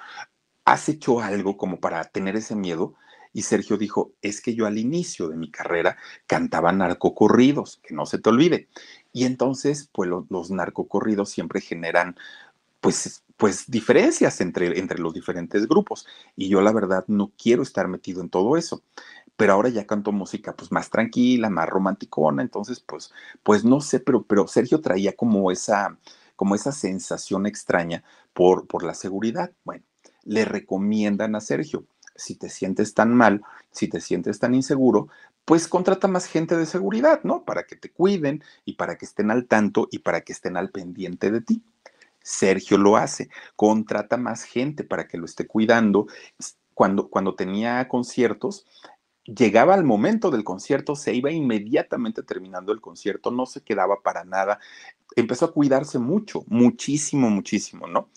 [SPEAKER 1] ¿Has hecho algo como para tener ese miedo? Y Sergio dijo, es que yo al inicio de mi carrera cantaba narcocorridos, que no se te olvide. Y entonces, pues los narcocorridos siempre generan, pues, pues diferencias entre, entre los diferentes grupos. Y yo la verdad no quiero estar metido en todo eso. Pero ahora ya canto música pues más tranquila, más romanticona, entonces pues, pues no sé, pero, pero Sergio traía como esa, como esa sensación extraña por, por la seguridad. Bueno, le recomiendan a Sergio, si te sientes tan mal, si te sientes tan inseguro, pues contrata más gente de seguridad, ¿no? Para que te cuiden y para que estén al tanto y para que estén al pendiente de ti. Sergio lo hace, contrata más gente para que lo esté cuidando. Cuando, cuando tenía conciertos, llegaba al momento del concierto, se iba inmediatamente terminando el concierto, no se quedaba para nada. Empezó a cuidarse mucho, muchísimo, muchísimo, ¿no?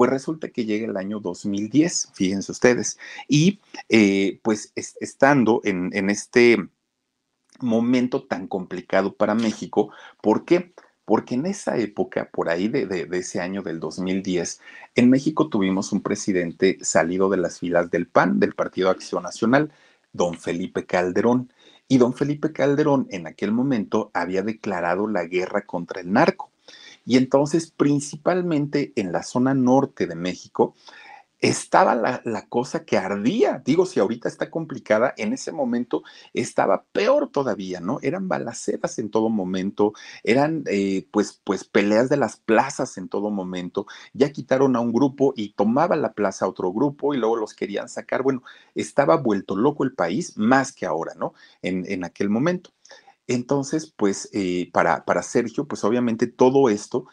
[SPEAKER 1] Pues resulta que llega el año 2010, fíjense ustedes, y eh, pues estando en, en este momento tan complicado para México, ¿por qué? porque en esa época, por ahí de, ese año del 2010, en México tuvimos un presidente salido de las filas del PAN, del Partido Acción Nacional, don Felipe Calderón. Y don Felipe Calderón en aquel momento había declarado la guerra contra el narco. Y entonces, principalmente en la zona norte de México, estaba la, cosa que ardía. Digo, si ahorita está complicada, en ese momento estaba peor todavía, ¿no? Eran balaceras en todo momento, eran eh, pues, pues peleas de las plazas en todo momento. Ya quitaron a un grupo y tomaba la plaza a otro grupo y luego los querían sacar. Bueno, estaba vuelto loco el país más que ahora, ¿no? En, en aquel momento. Entonces, pues eh, para, para Sergio, pues obviamente todo esto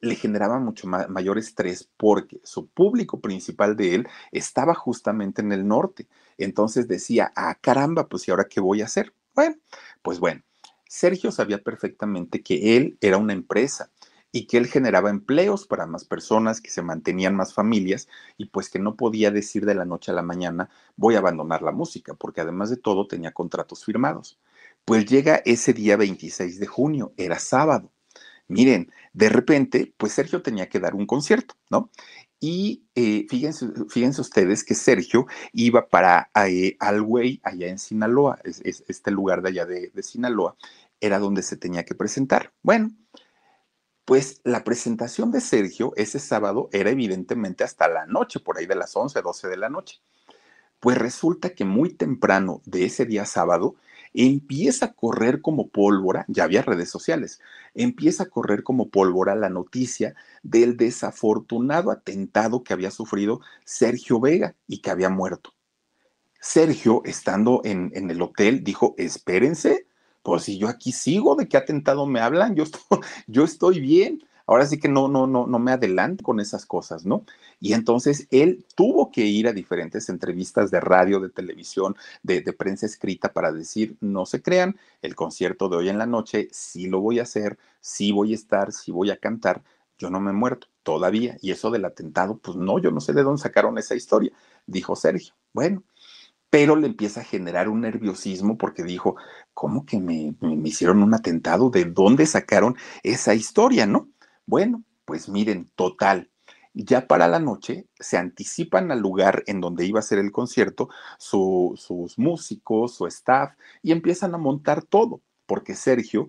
[SPEAKER 1] le generaba mucho mayor estrés porque su público principal de él estaba justamente en el norte. Entonces decía, ah, caramba, pues ¿y ahora qué voy a hacer? Bueno, pues bueno, Sergio sabía perfectamente que él era una empresa y que él generaba empleos para más personas, que se mantenían más familias y pues que no podía decir de la noche a la mañana voy a abandonar la música, porque además de todo tenía contratos firmados. Pues llega ese día 26 de junio, era sábado. Miren, de repente, pues Sergio tenía que dar un concierto, ¿no? Y eh, fíjense, fíjense, ustedes que Sergio iba para eh, Alway, allá en Sinaloa, es, este lugar de allá de, de Sinaloa, era donde se tenía que presentar. Bueno, pues la presentación de Sergio ese sábado era evidentemente hasta la noche, por ahí de las 11, 12 de la noche. Pues resulta que muy temprano de ese día sábado, empieza a correr como pólvora, ya había redes sociales, empieza a correr como pólvora la noticia del desafortunado atentado que había sufrido Sergio Vega y que había muerto. Sergio, estando en, en el hotel, dijo, espérense, pues si yo aquí sigo, ¿de qué atentado me hablan? Yo estoy, yo estoy bien ahora sí que no, no, no, no me adelanto con esas cosas, ¿no? Y entonces él tuvo que ir a diferentes entrevistas de radio, de televisión, de, prensa escrita para decir, no se crean, el concierto de hoy en la noche sí lo voy a hacer, sí voy a estar, sí voy a cantar, yo no me he muerto todavía. Y eso del atentado, pues no, yo no sé de dónde sacaron esa historia, dijo Sergio. Bueno, pero le empieza a generar un nerviosismo porque dijo, ¿cómo que me, me, hicieron un atentado? ¿De dónde sacaron esa historia, no? Bueno, pues miren, total. Ya para la noche se anticipan al lugar en donde iba a ser el concierto sus músicos, su staff, y empiezan a montar todo, porque Sergio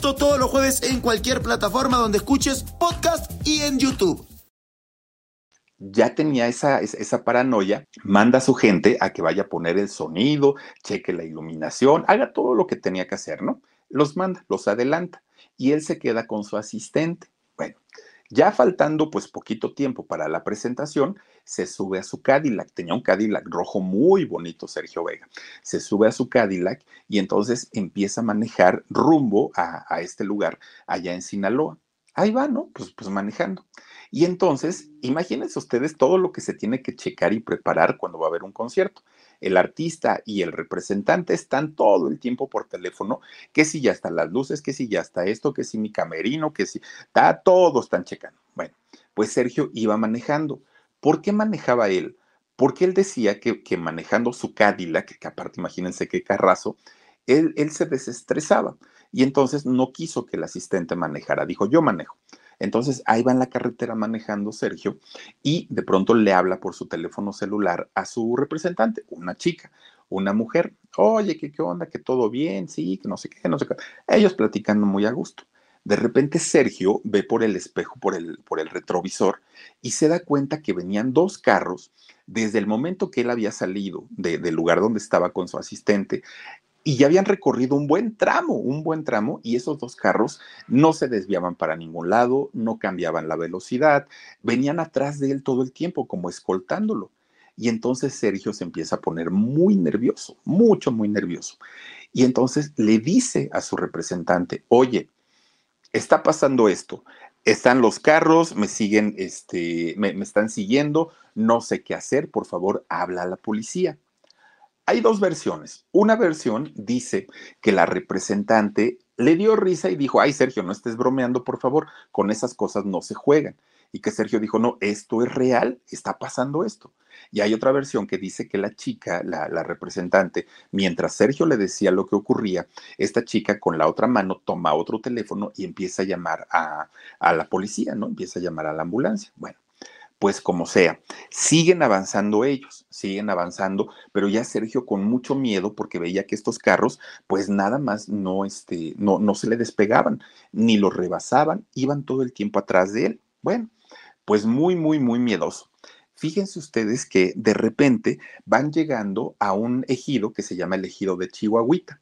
[SPEAKER 2] Todos los jueves en cualquier plataforma donde escuches podcast y en YouTube.
[SPEAKER 1] Ya tenía esa, esa paranoia, manda a su gente a que vaya a poner el sonido, cheque la iluminación, haga todo lo que tenía que hacer, ¿no? Los manda, los adelanta y él se queda con su asistente. Bueno, ya faltando pues poquito tiempo para la presentación, se sube a su Cadillac. Tenía un Cadillac rojo muy bonito, Sergio Vega. Se sube a su Cadillac y entonces empieza a manejar rumbo a, este lugar allá en Sinaloa. Ahí va, ¿no? Pues, pues manejando. Y entonces, imagínense ustedes todo lo que se tiene que checar y preparar cuando va a haber un concierto el artista y el representante están todo el tiempo por teléfono, que si ya están las luces, que si ya está esto, que si mi camerino, que si está, todos están checando. Bueno, pues Sergio iba manejando. ¿Por qué manejaba él? Porque él decía que, manejando su Cadillac, que aparte imagínense qué carrazo, él, él se desestresaba y entonces no quiso que el asistente manejara. Dijo, yo manejo. Entonces ahí va en la carretera manejando Sergio y de pronto le habla por su teléfono celular a su representante, una chica, una mujer. Oye, ¿qué, qué onda? ¿Que todo bien? Sí, que no sé qué, no sé qué. Ellos platicando muy a gusto. De repente Sergio ve por el espejo, por el, por el retrovisor, y se da cuenta que venían dos carros desde el momento que él había salido del lugar donde estaba con su asistente y ya habían recorrido un buen tramo, un buen tramo, y esos dos carros no se desviaban para ningún lado, no cambiaban la velocidad, venían atrás de él todo el tiempo, como escoltándolo. Y entonces Sergio se empieza a poner muy nervioso, mucho, muy nervioso. Y entonces le dice a su representante, oye, está pasando esto, están los carros, me siguen, este, me, me están siguiendo, no sé qué hacer, por favor, habla a la policía. Hay dos versiones. Una versión dice que la representante le dio risa y dijo, ay Sergio, no estés bromeando, por favor, con esas cosas no se juegan. Y que Sergio dijo, no, esto es real, está pasando esto. Y hay otra versión que dice que la chica, la, representante, mientras Sergio le decía lo que ocurría, esta chica con la otra mano toma otro teléfono y empieza a llamar a, a la policía, ¿no? Empieza a llamar a la ambulancia. Bueno, pues como sea, siguen avanzando ellos, siguen avanzando, pero ya Sergio con mucho miedo porque veía que estos carros pues nada más no, este, no, no se le despegaban, ni los rebasaban, iban todo el tiempo atrás de él. Bueno, pues muy, muy, muy miedoso. Fíjense ustedes que de repente van llegando a un ejido que se llama el ejido de Chihuahuita,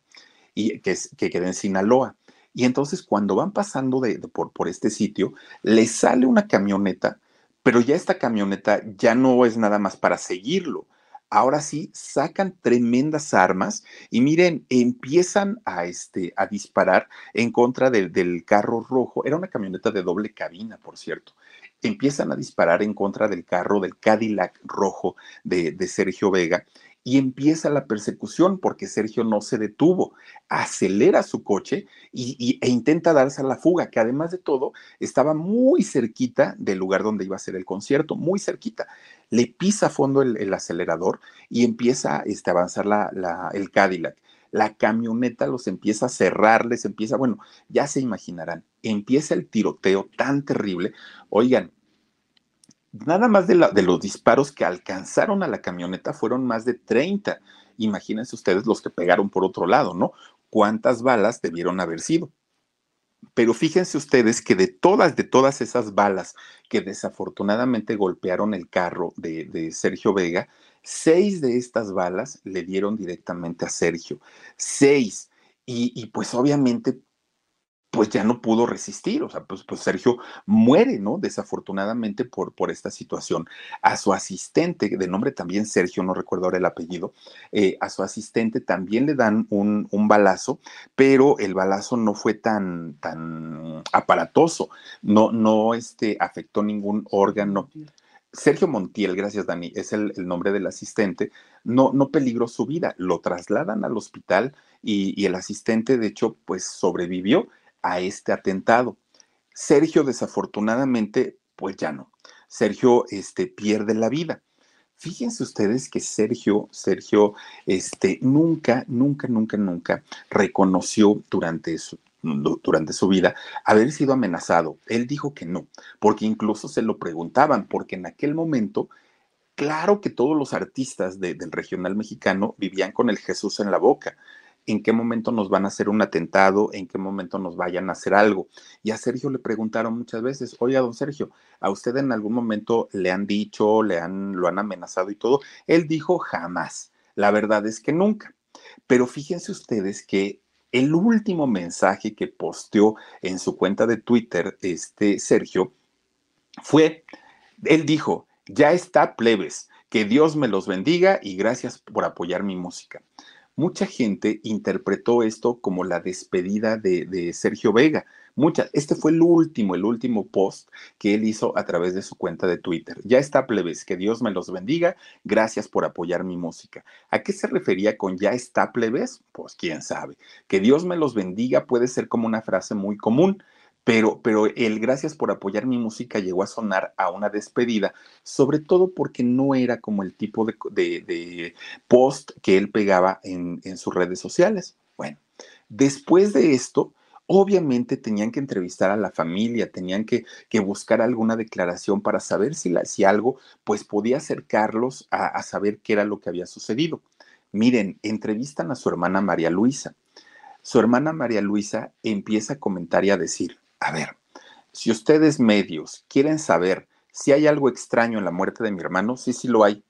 [SPEAKER 1] y que, es, que queda en Sinaloa. Y entonces cuando van pasando de, por, por este sitio, les sale una camioneta pero ya esta camioneta ya no es nada más para seguirlo. Ahora sí, sacan tremendas armas y miren, empiezan a, este, a disparar en contra del carro rojo. Era una camioneta de doble cabina, por cierto empiezan a disparar en contra del carro del Cadillac rojo de, de, Sergio Vega y empieza la persecución porque Sergio no se detuvo, acelera su coche y, e intenta darse a la fuga, que además de todo estaba muy cerquita del lugar donde iba a ser el concierto, muy cerquita. Le pisa a fondo el, acelerador y empieza este, a avanzar la, el Cadillac. La camioneta los empieza a cerrar, les empieza, bueno, ya se imaginarán, empieza el tiroteo tan terrible. Oigan, nada más de, los disparos que alcanzaron a la camioneta fueron más de 30. Imagínense ustedes los que pegaron por otro lado, ¿no? ¿Cuántas balas debieron haber sido? Pero fíjense ustedes que de todas, de todas esas balas que desafortunadamente golpearon el carro de, Sergio Vega, seis de estas balas le dieron directamente a Sergio. Seis. Y pues obviamente pues ya no pudo resistir, o sea, pues, pues, Sergio muere, ¿no? Desafortunadamente por, por esta situación. A su asistente, de nombre también Sergio, no recuerdo ahora el apellido, eh, a su asistente también le dan un, un, balazo, pero el balazo no fue tan, tan aparatoso, no, no este, afectó ningún órgano. Sergio Montiel, gracias Dani, es el, el, nombre del asistente, no, no peligró su vida, lo trasladan al hospital y, y el asistente de hecho pues sobrevivió a este atentado. Sergio, desafortunadamente, pues ya no. Sergio este, pierde la vida. Fíjense ustedes que Sergio, Sergio, este, nunca, nunca, nunca, nunca reconoció durante su, durante su vida haber sido amenazado. Él dijo que no, porque incluso se lo preguntaban, porque en aquel momento, claro que todos los artistas del regional mexicano vivían con el Jesús en la boca en qué momento nos van a hacer un atentado, en qué momento nos vayan a hacer algo. Y a Sergio le preguntaron muchas veces, oiga, don Sergio, ¿a usted en algún momento le han dicho, le han, lo han amenazado y todo? Él dijo jamás. La verdad es que nunca. Pero fíjense ustedes que el último mensaje que posteó en su cuenta de Twitter, este Sergio, fue, él dijo, ya está plebes, que Dios me los bendiga y gracias por apoyar mi música mucha gente interpretó esto como la despedida de, Sergio Vega. Mucha, este fue el último, el último post que él hizo a través de su cuenta de Twitter. Ya está, plebes, que Dios me los bendiga. Gracias por apoyar mi música. ¿A qué se refería con ya está, plebes? Pues quién sabe. Que Dios me los bendiga puede ser como una frase muy común pero, pero el gracias por apoyar mi música llegó a sonar a una despedida, sobre todo porque no era como el tipo de, post que él pegaba en, sus redes sociales. Bueno, después de esto, obviamente tenían que entrevistar a la familia, tenían que, buscar alguna declaración para saber si, si algo pues podía acercarlos a, a, saber qué era lo que había sucedido. Miren, entrevistan a su hermana María Luisa. Su hermana María Luisa empieza a comentar y a decir, a ver, si ustedes medios quieren saber si hay algo extraño en la muerte de mi hermano, sí, sí lo hay.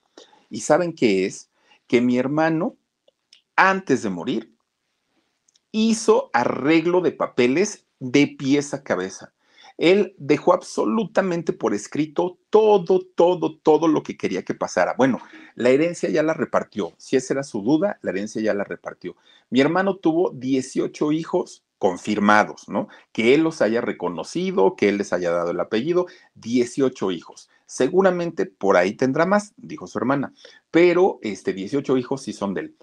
[SPEAKER 1] ¿Y saben qué es? Que mi hermano, antes de morir, hizo arreglo de papeles de pies a cabeza. Él dejó absolutamente por escrito todo, todo, todo lo que quería que pasara. Bueno, la herencia ya la repartió. Si esa era su duda, la herencia ya la repartió. Mi hermano tuvo 18 hijos confirmados, ¿no? Que él los haya reconocido, que él les haya dado el apellido, 18 hijos. Seguramente por ahí tendrá más, dijo su hermana, pero este 18 hijos sí son de él.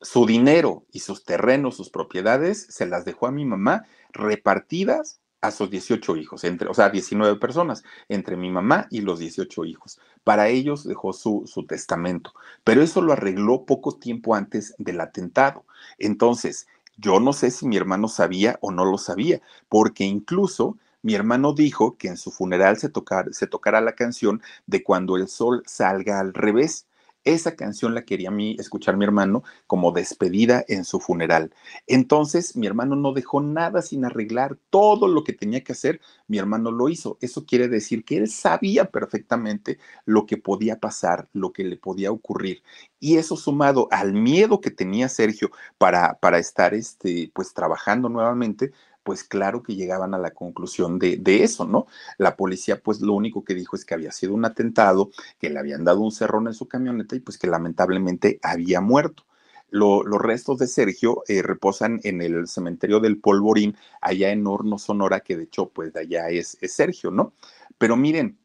[SPEAKER 1] Su dinero y sus terrenos, sus propiedades, se las dejó a mi mamá repartidas a sus 18 hijos, entre, o sea, 19 personas, entre mi mamá y los 18 hijos. Para ellos dejó su, su testamento, pero eso lo arregló poco tiempo antes del atentado. Entonces, yo no sé si mi hermano sabía o no lo sabía, porque incluso mi hermano dijo que en su funeral se, se tocará la canción de cuando el sol salga al revés. Esa canción la quería mí escuchar mi hermano como despedida en su funeral. Entonces, mi hermano no dejó nada sin arreglar, todo lo que tenía que hacer, mi hermano lo hizo. Eso quiere decir que él sabía perfectamente lo que podía pasar, lo que le podía ocurrir. Y eso sumado al miedo que tenía Sergio para, para estar este, pues trabajando nuevamente, pues claro que llegaban a la conclusión de, eso, ¿no? La policía pues lo único que dijo es que había sido un atentado, que le habían dado un cerrón en su camioneta y pues que lamentablemente había muerto. los restos de Sergio eh, reposan en el cementerio del Polvorín, allá en Horno, Sonora, que de hecho pues de allá es, es Sergio, ¿no? Pero miren,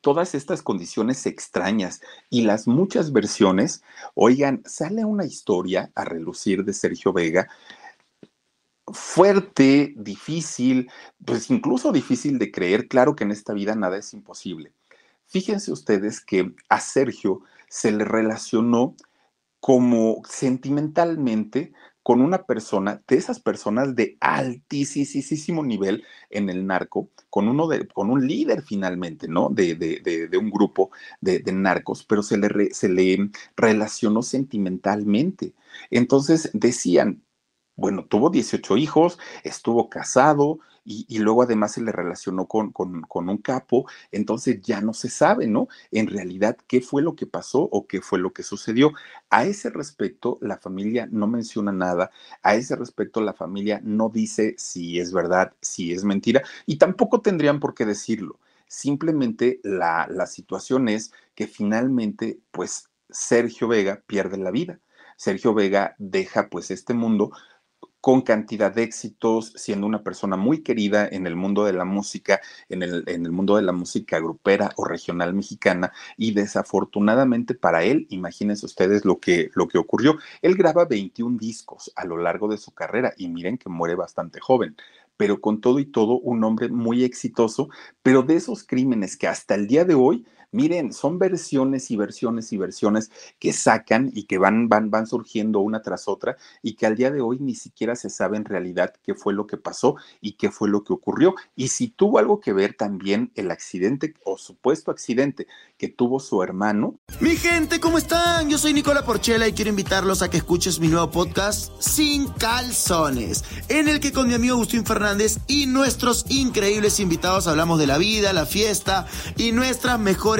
[SPEAKER 1] todas estas condiciones extrañas y las muchas versiones, oigan, sale una historia a relucir de Sergio Vega fuerte, difícil, pues incluso difícil de creer. Claro que en esta vida nada es imposible. Fíjense ustedes que a Sergio se le relacionó como sentimentalmente con una persona, de esas personas de altísimo nivel en el narco, con uno de, con un líder finalmente, ¿no? De, de, un grupo de, narcos, pero se le, se le relacionó sentimentalmente. Entonces decían, bueno, tuvo 18 hijos, estuvo casado y, luego además se le relacionó con, con, un capo, entonces ya no se sabe, ¿no? En realidad, ¿qué fue lo que pasó o qué fue lo que sucedió? A ese respecto, la familia no menciona nada, a ese respecto, la familia no dice si es verdad, si es mentira, y tampoco tendrían por qué decirlo. Simplemente la, la situación es que finalmente, pues, Sergio Vega pierde la vida. Sergio Vega deja pues este mundo con cantidad de éxitos, siendo una persona muy querida en el mundo de la música, en el, en el, mundo de la música grupera o regional mexicana, y desafortunadamente para él, imagínense ustedes lo que, lo que ocurrió. Él graba 21 discos a lo largo de su carrera y miren que muere bastante joven pero con todo y todo un hombre muy exitoso, pero de esos crímenes que hasta el día de hoy Miren, son versiones y versiones y versiones que sacan y que van, van, van surgiendo una tras otra y que al día de hoy ni siquiera se sabe en realidad qué fue lo que pasó y qué fue lo que ocurrió. Y si tuvo algo que ver también el accidente o supuesto accidente que tuvo su hermano.
[SPEAKER 2] Mi gente, ¿cómo están? Yo soy Nicola Porchela y quiero invitarlos a que escuches mi nuevo podcast Sin Calzones, en el que con mi amigo Agustín Fernández y nuestros increíbles invitados hablamos de la vida, la fiesta y nuestras mejores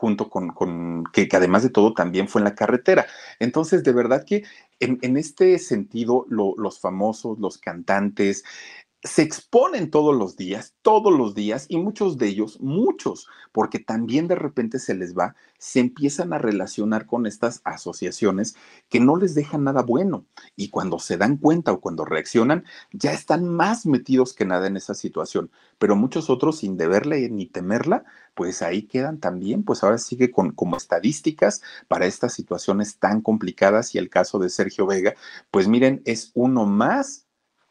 [SPEAKER 1] junto con, que, además de todo también fue en la carretera. Entonces, de verdad que en, este sentido, los famosos, los cantantes, se exponen todos los días, todos los días, y muchos de ellos, muchos, porque también de repente se les va, se empiezan a relacionar con estas asociaciones que no les dejan nada bueno. Y cuando se dan cuenta o cuando reaccionan, ya están más metidos que nada en esa situación. Pero muchos otros, sin deberla ni temerla, pues ahí quedan también, pues ahora sigue con, como estadísticas para estas situaciones tan complicadas. Y el caso de Sergio Vega, pues miren, es uno más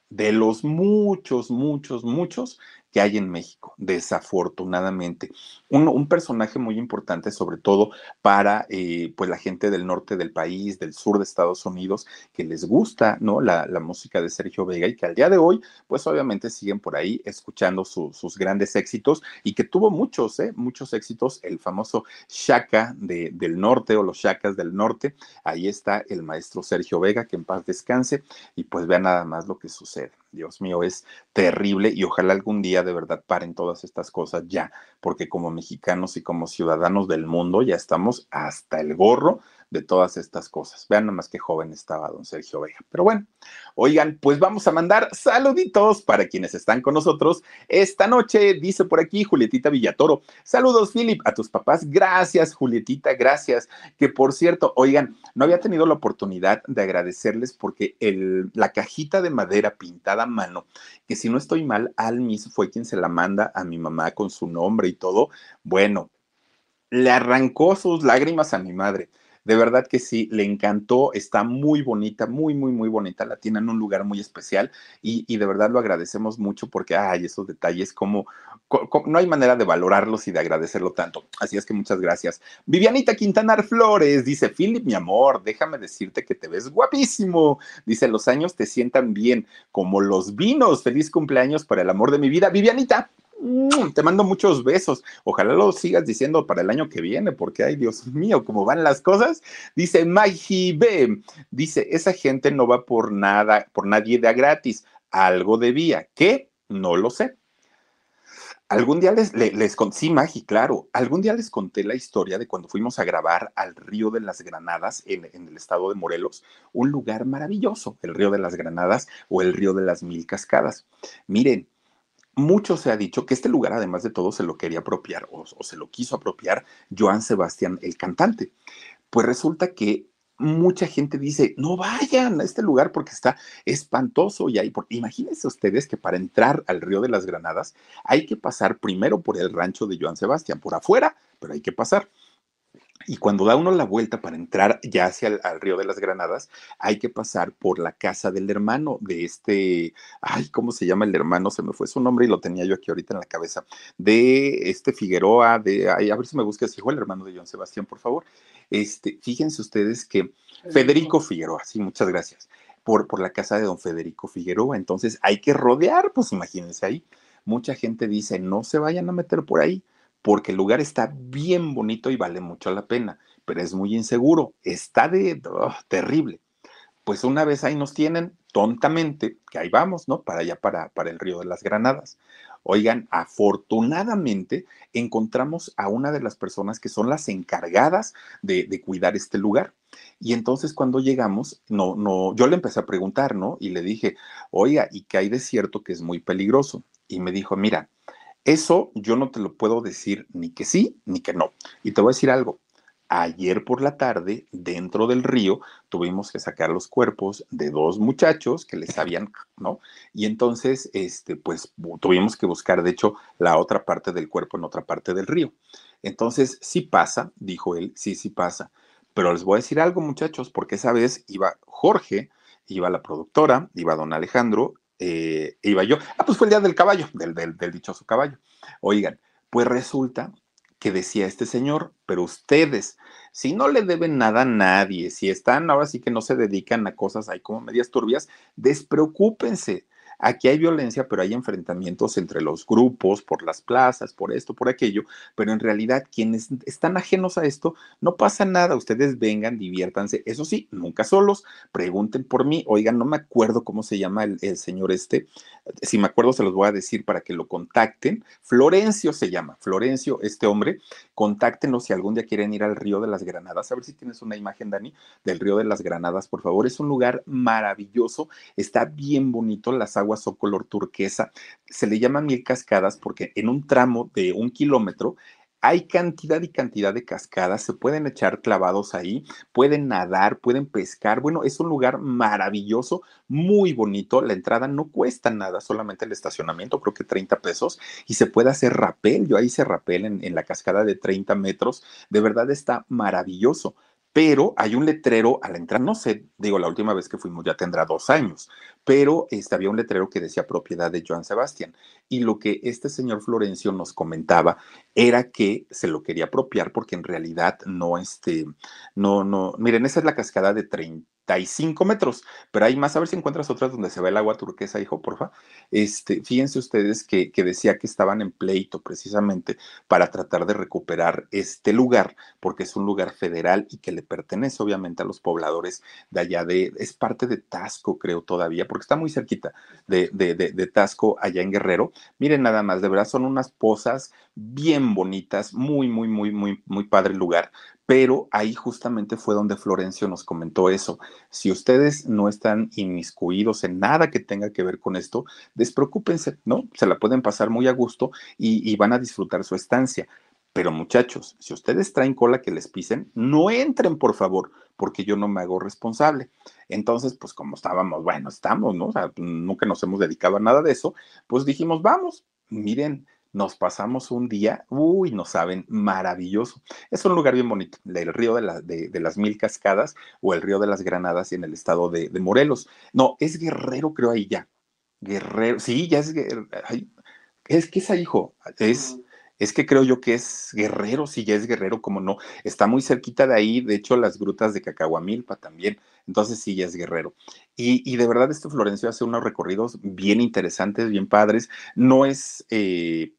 [SPEAKER 1] de los muchos, muchos, muchos que hay en México, desafortunadamente. Un, personaje muy importante, sobre todo para eh, pues la gente del norte del país, del sur de Estados Unidos, que les gusta ¿no? La, música de Sergio Vega y que al día de hoy, pues obviamente siguen por ahí escuchando sus grandes éxitos y que tuvo muchos, ¿eh? muchos éxitos, el famoso Shaka del norte o los Shakas del norte. Ahí está el maestro Sergio Vega, que en paz descanse y pues vea nada más lo que sucede. Dios mío, es terrible y ojalá algún día de verdad paren todas estas cosas ya, porque como mexicanos y como ciudadanos del mundo ya estamos hasta el gorro de todas estas cosas. Vean nada más qué joven estaba don Sergio Vega. Pero bueno, oigan, pues vamos a mandar saluditos para quienes están con nosotros esta noche. Dice por aquí Julietita Villatoro. Saludos, Philip, a tus papás. Gracias, Julietita, gracias. Que por cierto, oigan, no había tenido la oportunidad de agradecerles porque la cajita de madera pintada a mano, que si no estoy mal, Almis fue quien se la manda a mi mamá con su nombre y todo. Bueno, le arrancó sus lágrimas a mi madre. De verdad que sí, le encantó, está muy bonita, muy, muy, muy bonita, la tiene en un lugar muy especial y, de verdad lo agradecemos mucho porque, ay, esos detalles, como, no hay manera de valorarlos y de agradecerlo tanto. Así es que muchas gracias. Vivianita Quintanar Flores dice, Philip, mi amor, déjame decirte que te ves guapísimo. Dice, los años te sientan bien, como los vinos. Feliz cumpleaños para el amor de mi vida. Vivianita, te mando muchos besos. Ojalá lo sigas diciendo para el año que viene, porque ay, Dios mío, cómo van las cosas. Dice Maggie B. Dice, esa gente no va por nada, por nadie de gratis. Algo debía. ¿Qué? No lo sé. Algún día les, les, sí, Maggie, claro, algún día les conté la historia de cuando fuimos a grabar al Río de las Granadas en, el estado de Morelos, un lugar maravilloso, el Río de las Granadas o el Río de las Mil Cascadas. Miren, mucho se ha dicho que este lugar, además de todo, se lo quería apropiar o, se lo quiso apropiar Joan Sebastián, el cantante. Pues resulta que mucha gente dice, no vayan a este lugar porque está espantoso y ahí, imagínense ustedes que para entrar al río de las Granadas hay que pasar primero por el rancho de Joan Sebastián, por afuera, pero hay que pasar. Y cuando da uno la vuelta para entrar ya hacia el río de las Granadas, hay que pasar por la casa del hermano de este, ay, ¿cómo se llama el hermano? Se me fue su nombre y lo tenía yo aquí ahorita en la cabeza, de este Figueroa, de, ay, a ver si me buscas, hijo, el hermano de John Sebastián, por favor. Este, fíjense ustedes que Federico Figueroa, sí, muchas gracias, por, por la casa de don Federico Figueroa. Entonces hay que rodear, pues imagínense ahí. Mucha gente dice, no se vayan a meter por ahí porque el lugar está bien bonito y vale mucho la pena, pero es muy inseguro, está de oh, terrible. Pues una vez ahí nos tienen tontamente, que ahí vamos, ¿no? Para allá, para, para el río de las Granadas. Oigan, afortunadamente encontramos a una de las personas que son las encargadas de, de, cuidar este lugar. Y entonces cuando llegamos, no, no, yo le empecé a preguntar, ¿no? Y le dije, oiga, ¿y qué hay de cierto que es muy peligroso? Y me dijo, mira, eso yo no te lo puedo decir ni que sí ni que no. Y te voy a decir algo. Ayer por la tarde, dentro del río, tuvimos que sacar los cuerpos de dos muchachos que les habían, ¿no? Y entonces, este, pues tuvimos que buscar, de hecho, la otra parte del cuerpo en otra parte del río. Entonces, sí pasa, dijo él, sí, sí pasa. Pero les voy a decir algo, muchachos, porque esa vez iba Jorge, iba la productora, iba don Alejandro eh, iba yo. Ah, pues fue el día del caballo, del, del, del dichoso caballo. Oigan, pues resulta que decía este señor, pero ustedes, si no le deben nada a nadie, si están ahora sí que no se dedican a cosas ahí como medias turbias, despreocúpense. Aquí hay violencia, pero hay enfrentamientos entre los grupos, por las plazas, por esto, por aquello, pero en realidad quienes están ajenos a esto, no pasa nada, ustedes vengan, diviértanse, eso sí, nunca solos, pregunten por mí, oigan, no me acuerdo cómo se llama el, señor este, si me acuerdo se los voy a decir para que lo contacten, Florencio se llama, Florencio, este hombre, contáctenos si algún día quieren ir al río de las Granadas, a ver si tienes una imagen, Dani, del río de las Granadas, por favor, es un lugar maravilloso, está bien bonito, las aguas son color turquesa. Se le llama mil cascadas porque en un tramo de un kilómetro hay cantidad y cantidad de cascadas, se pueden echar clavados ahí, pueden nadar, pueden pescar. Bueno, es un lugar maravilloso, muy bonito. La entrada no cuesta nada, solamente el estacionamiento, creo que 30 pesos, y se puede hacer rapel. Yo ahí hice rapel en, en la cascada de 30 metros. De verdad está maravilloso pero hay un letrero a la entrada, no sé, digo, la última vez que fuimos ya tendrá dos años, pero este, había un letrero que decía propiedad de Joan Sebastián. Y lo que este señor Florencio nos comentaba era que se lo quería apropiar porque en realidad no, este, no, no, miren, esa es la cascada de 30 cinco metros, pero hay más, a ver si encuentras otras donde se ve el agua turquesa, hijo, porfa. Este, fíjense ustedes que, que decía que estaban en pleito precisamente para tratar de recuperar este lugar, porque es un lugar federal y que le pertenece obviamente a los pobladores de allá de, es parte de Tasco, creo todavía, porque está muy cerquita de, de, de, de Tasco, allá en Guerrero. Miren nada más, de verdad son unas pozas bien bonitas, muy, muy, muy, muy, muy padre el lugar, pero ahí justamente fue donde Florencio nos comentó eso. Si ustedes no están inmiscuidos en nada que tenga que ver con esto, despreocúpense, ¿no? Se la pueden pasar muy a gusto y, van a disfrutar su estancia. Pero muchachos, si ustedes traen cola que les pisen, no entren, por favor, porque yo no me hago responsable. Entonces, pues como estábamos, bueno, estamos, ¿no? O sea, nunca nos hemos dedicado a nada de eso, pues dijimos, vamos, miren, nos pasamos un día, uy, no saben, maravilloso. Es un lugar bien bonito, el río de, de, las Mil Cascadas o el río de las Granadas en el estado de, de Morelos. No, es Guerrero, creo ahí ya. Guerrero, sí, ya es, es que es ahí, hijo, es, es que creo yo que es Guerrero, sí, ya es Guerrero, como no, está muy cerquita de ahí, de hecho, las grutas de Cacahuamilpa también, entonces sí, ya es Guerrero. Y, y de verdad, este Florencio hace unos recorridos bien interesantes, bien padres, no es... Eh,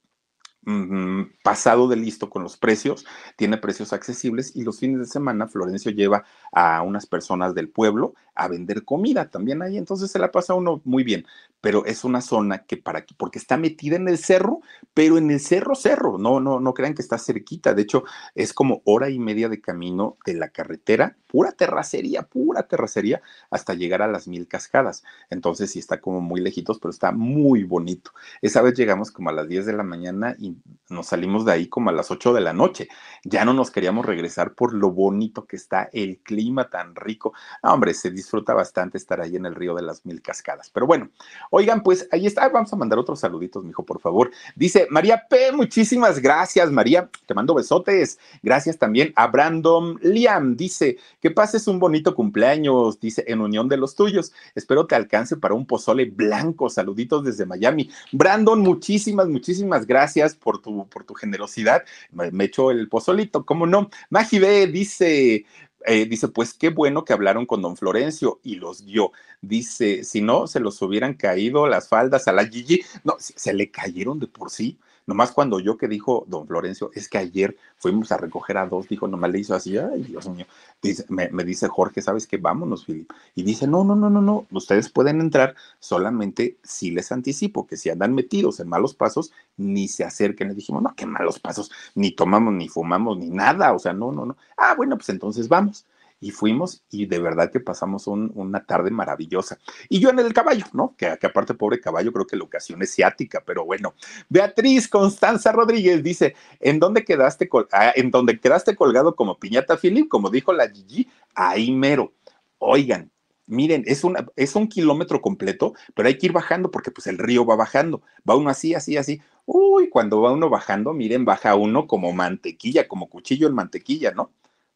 [SPEAKER 1] pasado de listo con los precios, tiene precios accesibles y los fines de semana Florencio lleva a unas personas del pueblo a vender comida también ahí, entonces se la pasa uno muy bien, pero es una zona que para porque está metida en el cerro, pero en el cerro cerro, no no no crean que está cerquita, de hecho es como hora y media de camino de la carretera, pura terracería, pura terracería hasta llegar a las Mil Cascadas. Entonces sí está como muy lejitos, pero está muy bonito. Esa vez llegamos como a las 10 de la mañana y nos salimos de ahí como a las 8 de la noche. Ya no nos queríamos regresar por lo bonito que está el clima tan rico. Ah, hombre, se disfruta bastante estar ahí en el río de las Mil Cascadas. Pero bueno, oigan, pues ahí está. Vamos a mandar otros saluditos, mijo, por favor. Dice María P, muchísimas gracias, María. Te mando besotes. Gracias también a Brandon Liam. Dice que pases un bonito cumpleaños, dice, en unión de los tuyos. Espero te alcance para un pozole blanco. Saluditos desde Miami. Brandon, muchísimas, muchísimas gracias por tu, por tu generosidad. Me, me echo el pozolito, ¿cómo no? Magi B dice, eh, dice, pues qué bueno que hablaron con don Florencio y los dio. Dice, si no, se los hubieran caído las faldas a la Gigi. No, se le cayeron de por sí. Nomás cuando yo que dijo don Florencio, es que ayer fuimos a recoger a dos, dijo, nomás le hizo así, ay, Dios mío. Dice, me, me, dice Jorge, ¿sabes qué? Vámonos, Filip. Y dice, no, no, no, no, no, ustedes pueden entrar, solamente si les anticipo que si andan metidos en malos pasos, ni se acerquen. Le dijimos, no, qué malos pasos, ni tomamos, ni fumamos, ni nada, o sea, no, no, no. Ah, bueno, pues entonces vamos y fuimos y de verdad que pasamos un, una tarde maravillosa. Y yo en el caballo, ¿no? Que, aparte, pobre caballo, creo que la ocasión es ciática, pero bueno. Beatriz Constanza Rodríguez dice, ¿en dónde quedaste, ah, en dónde quedaste colgado como piñata Philip? Como dijo la Gigi, ahí mero. Oigan, miren, es, es un kilómetro completo, pero hay que ir bajando porque pues el río va bajando. Va uno así, así, así. Uy, cuando va uno bajando, miren, baja uno como mantequilla, como cuchillo en mantequilla, ¿no?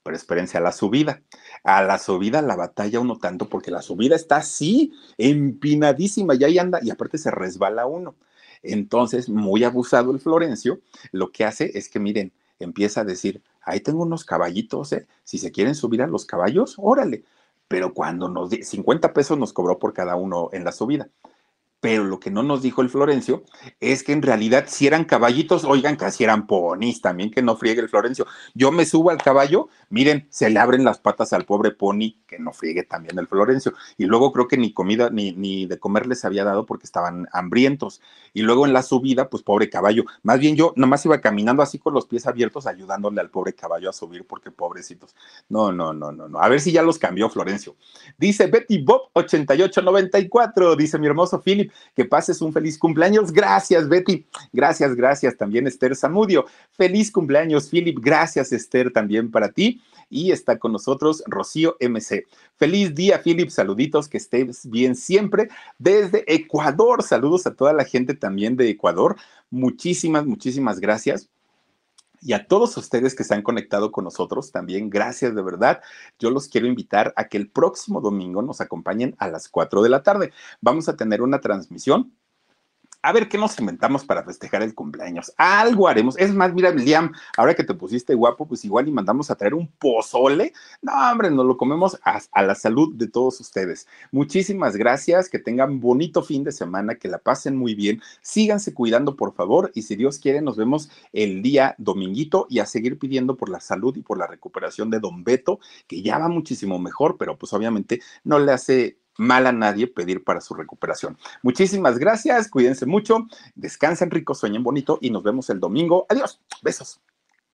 [SPEAKER 1] Pero espérense a la subida. A la subida la batalla uno tanto porque la subida está así, empinadísima, y ahí anda, y aparte se resbala uno. Entonces, muy abusado el Florencio, lo que hace es que, miren, empieza a decir, ahí tengo unos caballitos, ¿eh? si se quieren subir a los caballos, órale. Pero cuando nos di 50 pesos nos cobró por cada uno en la subida pero lo que no nos dijo el Florencio es que en realidad si eran caballitos, oigan, casi eran ponis también, que no friegue el Florencio. Yo me subo al caballo, miren, se le abren las patas al pobre pony, que no friegue también el Florencio. Y luego creo que ni comida ni, ni de comer les había dado porque estaban hambrientos. Y luego en la subida, pues pobre caballo. Más bien yo nomás iba caminando así con los pies abiertos, ayudándole al pobre caballo a subir, porque pobrecitos. No, no, no, no, no. A ver si ya los cambió Florencio. Dice Betty Bob 8894, dice mi hermoso Philip que pases un feliz cumpleaños. Gracias, Betty. Gracias, gracias. También Esther Zamudio. Feliz cumpleaños, Philip. Gracias, Esther, también para ti. Y está con nosotros Rocío MC. Feliz día, Philip. Saluditos, que estés bien siempre. Desde Ecuador, saludos a toda la gente también de Ecuador. Muchísimas, muchísimas gracias Y a todos ustedes que se han conectado con nosotros también, gracias de verdad. Yo los quiero invitar a que el próximo domingo nos acompañen a las 4 de la tarde. Vamos a tener una transmisión a ver qué nos inventamos para festejar el cumpleaños. Algo haremos. Es más, mira, Liam, ahora que te pusiste guapo, pues igual y mandamos a traer un pozole. No, hombre, nos lo comemos a, a, la salud de todos ustedes. Muchísimas gracias, que tengan bonito fin de semana, que la pasen muy bien. Síganse cuidando, por favor, y si Dios quiere, nos vemos el día dominguito y a seguir pidiendo por la salud y por la recuperación de Don Beto, que ya va muchísimo mejor, pero pues obviamente no le hace mal a nadie pedir para su recuperación. Muchísimas gracias, cuídense mucho, descansen rico, sueñen bonito y nos vemos el domingo. Adiós, besos.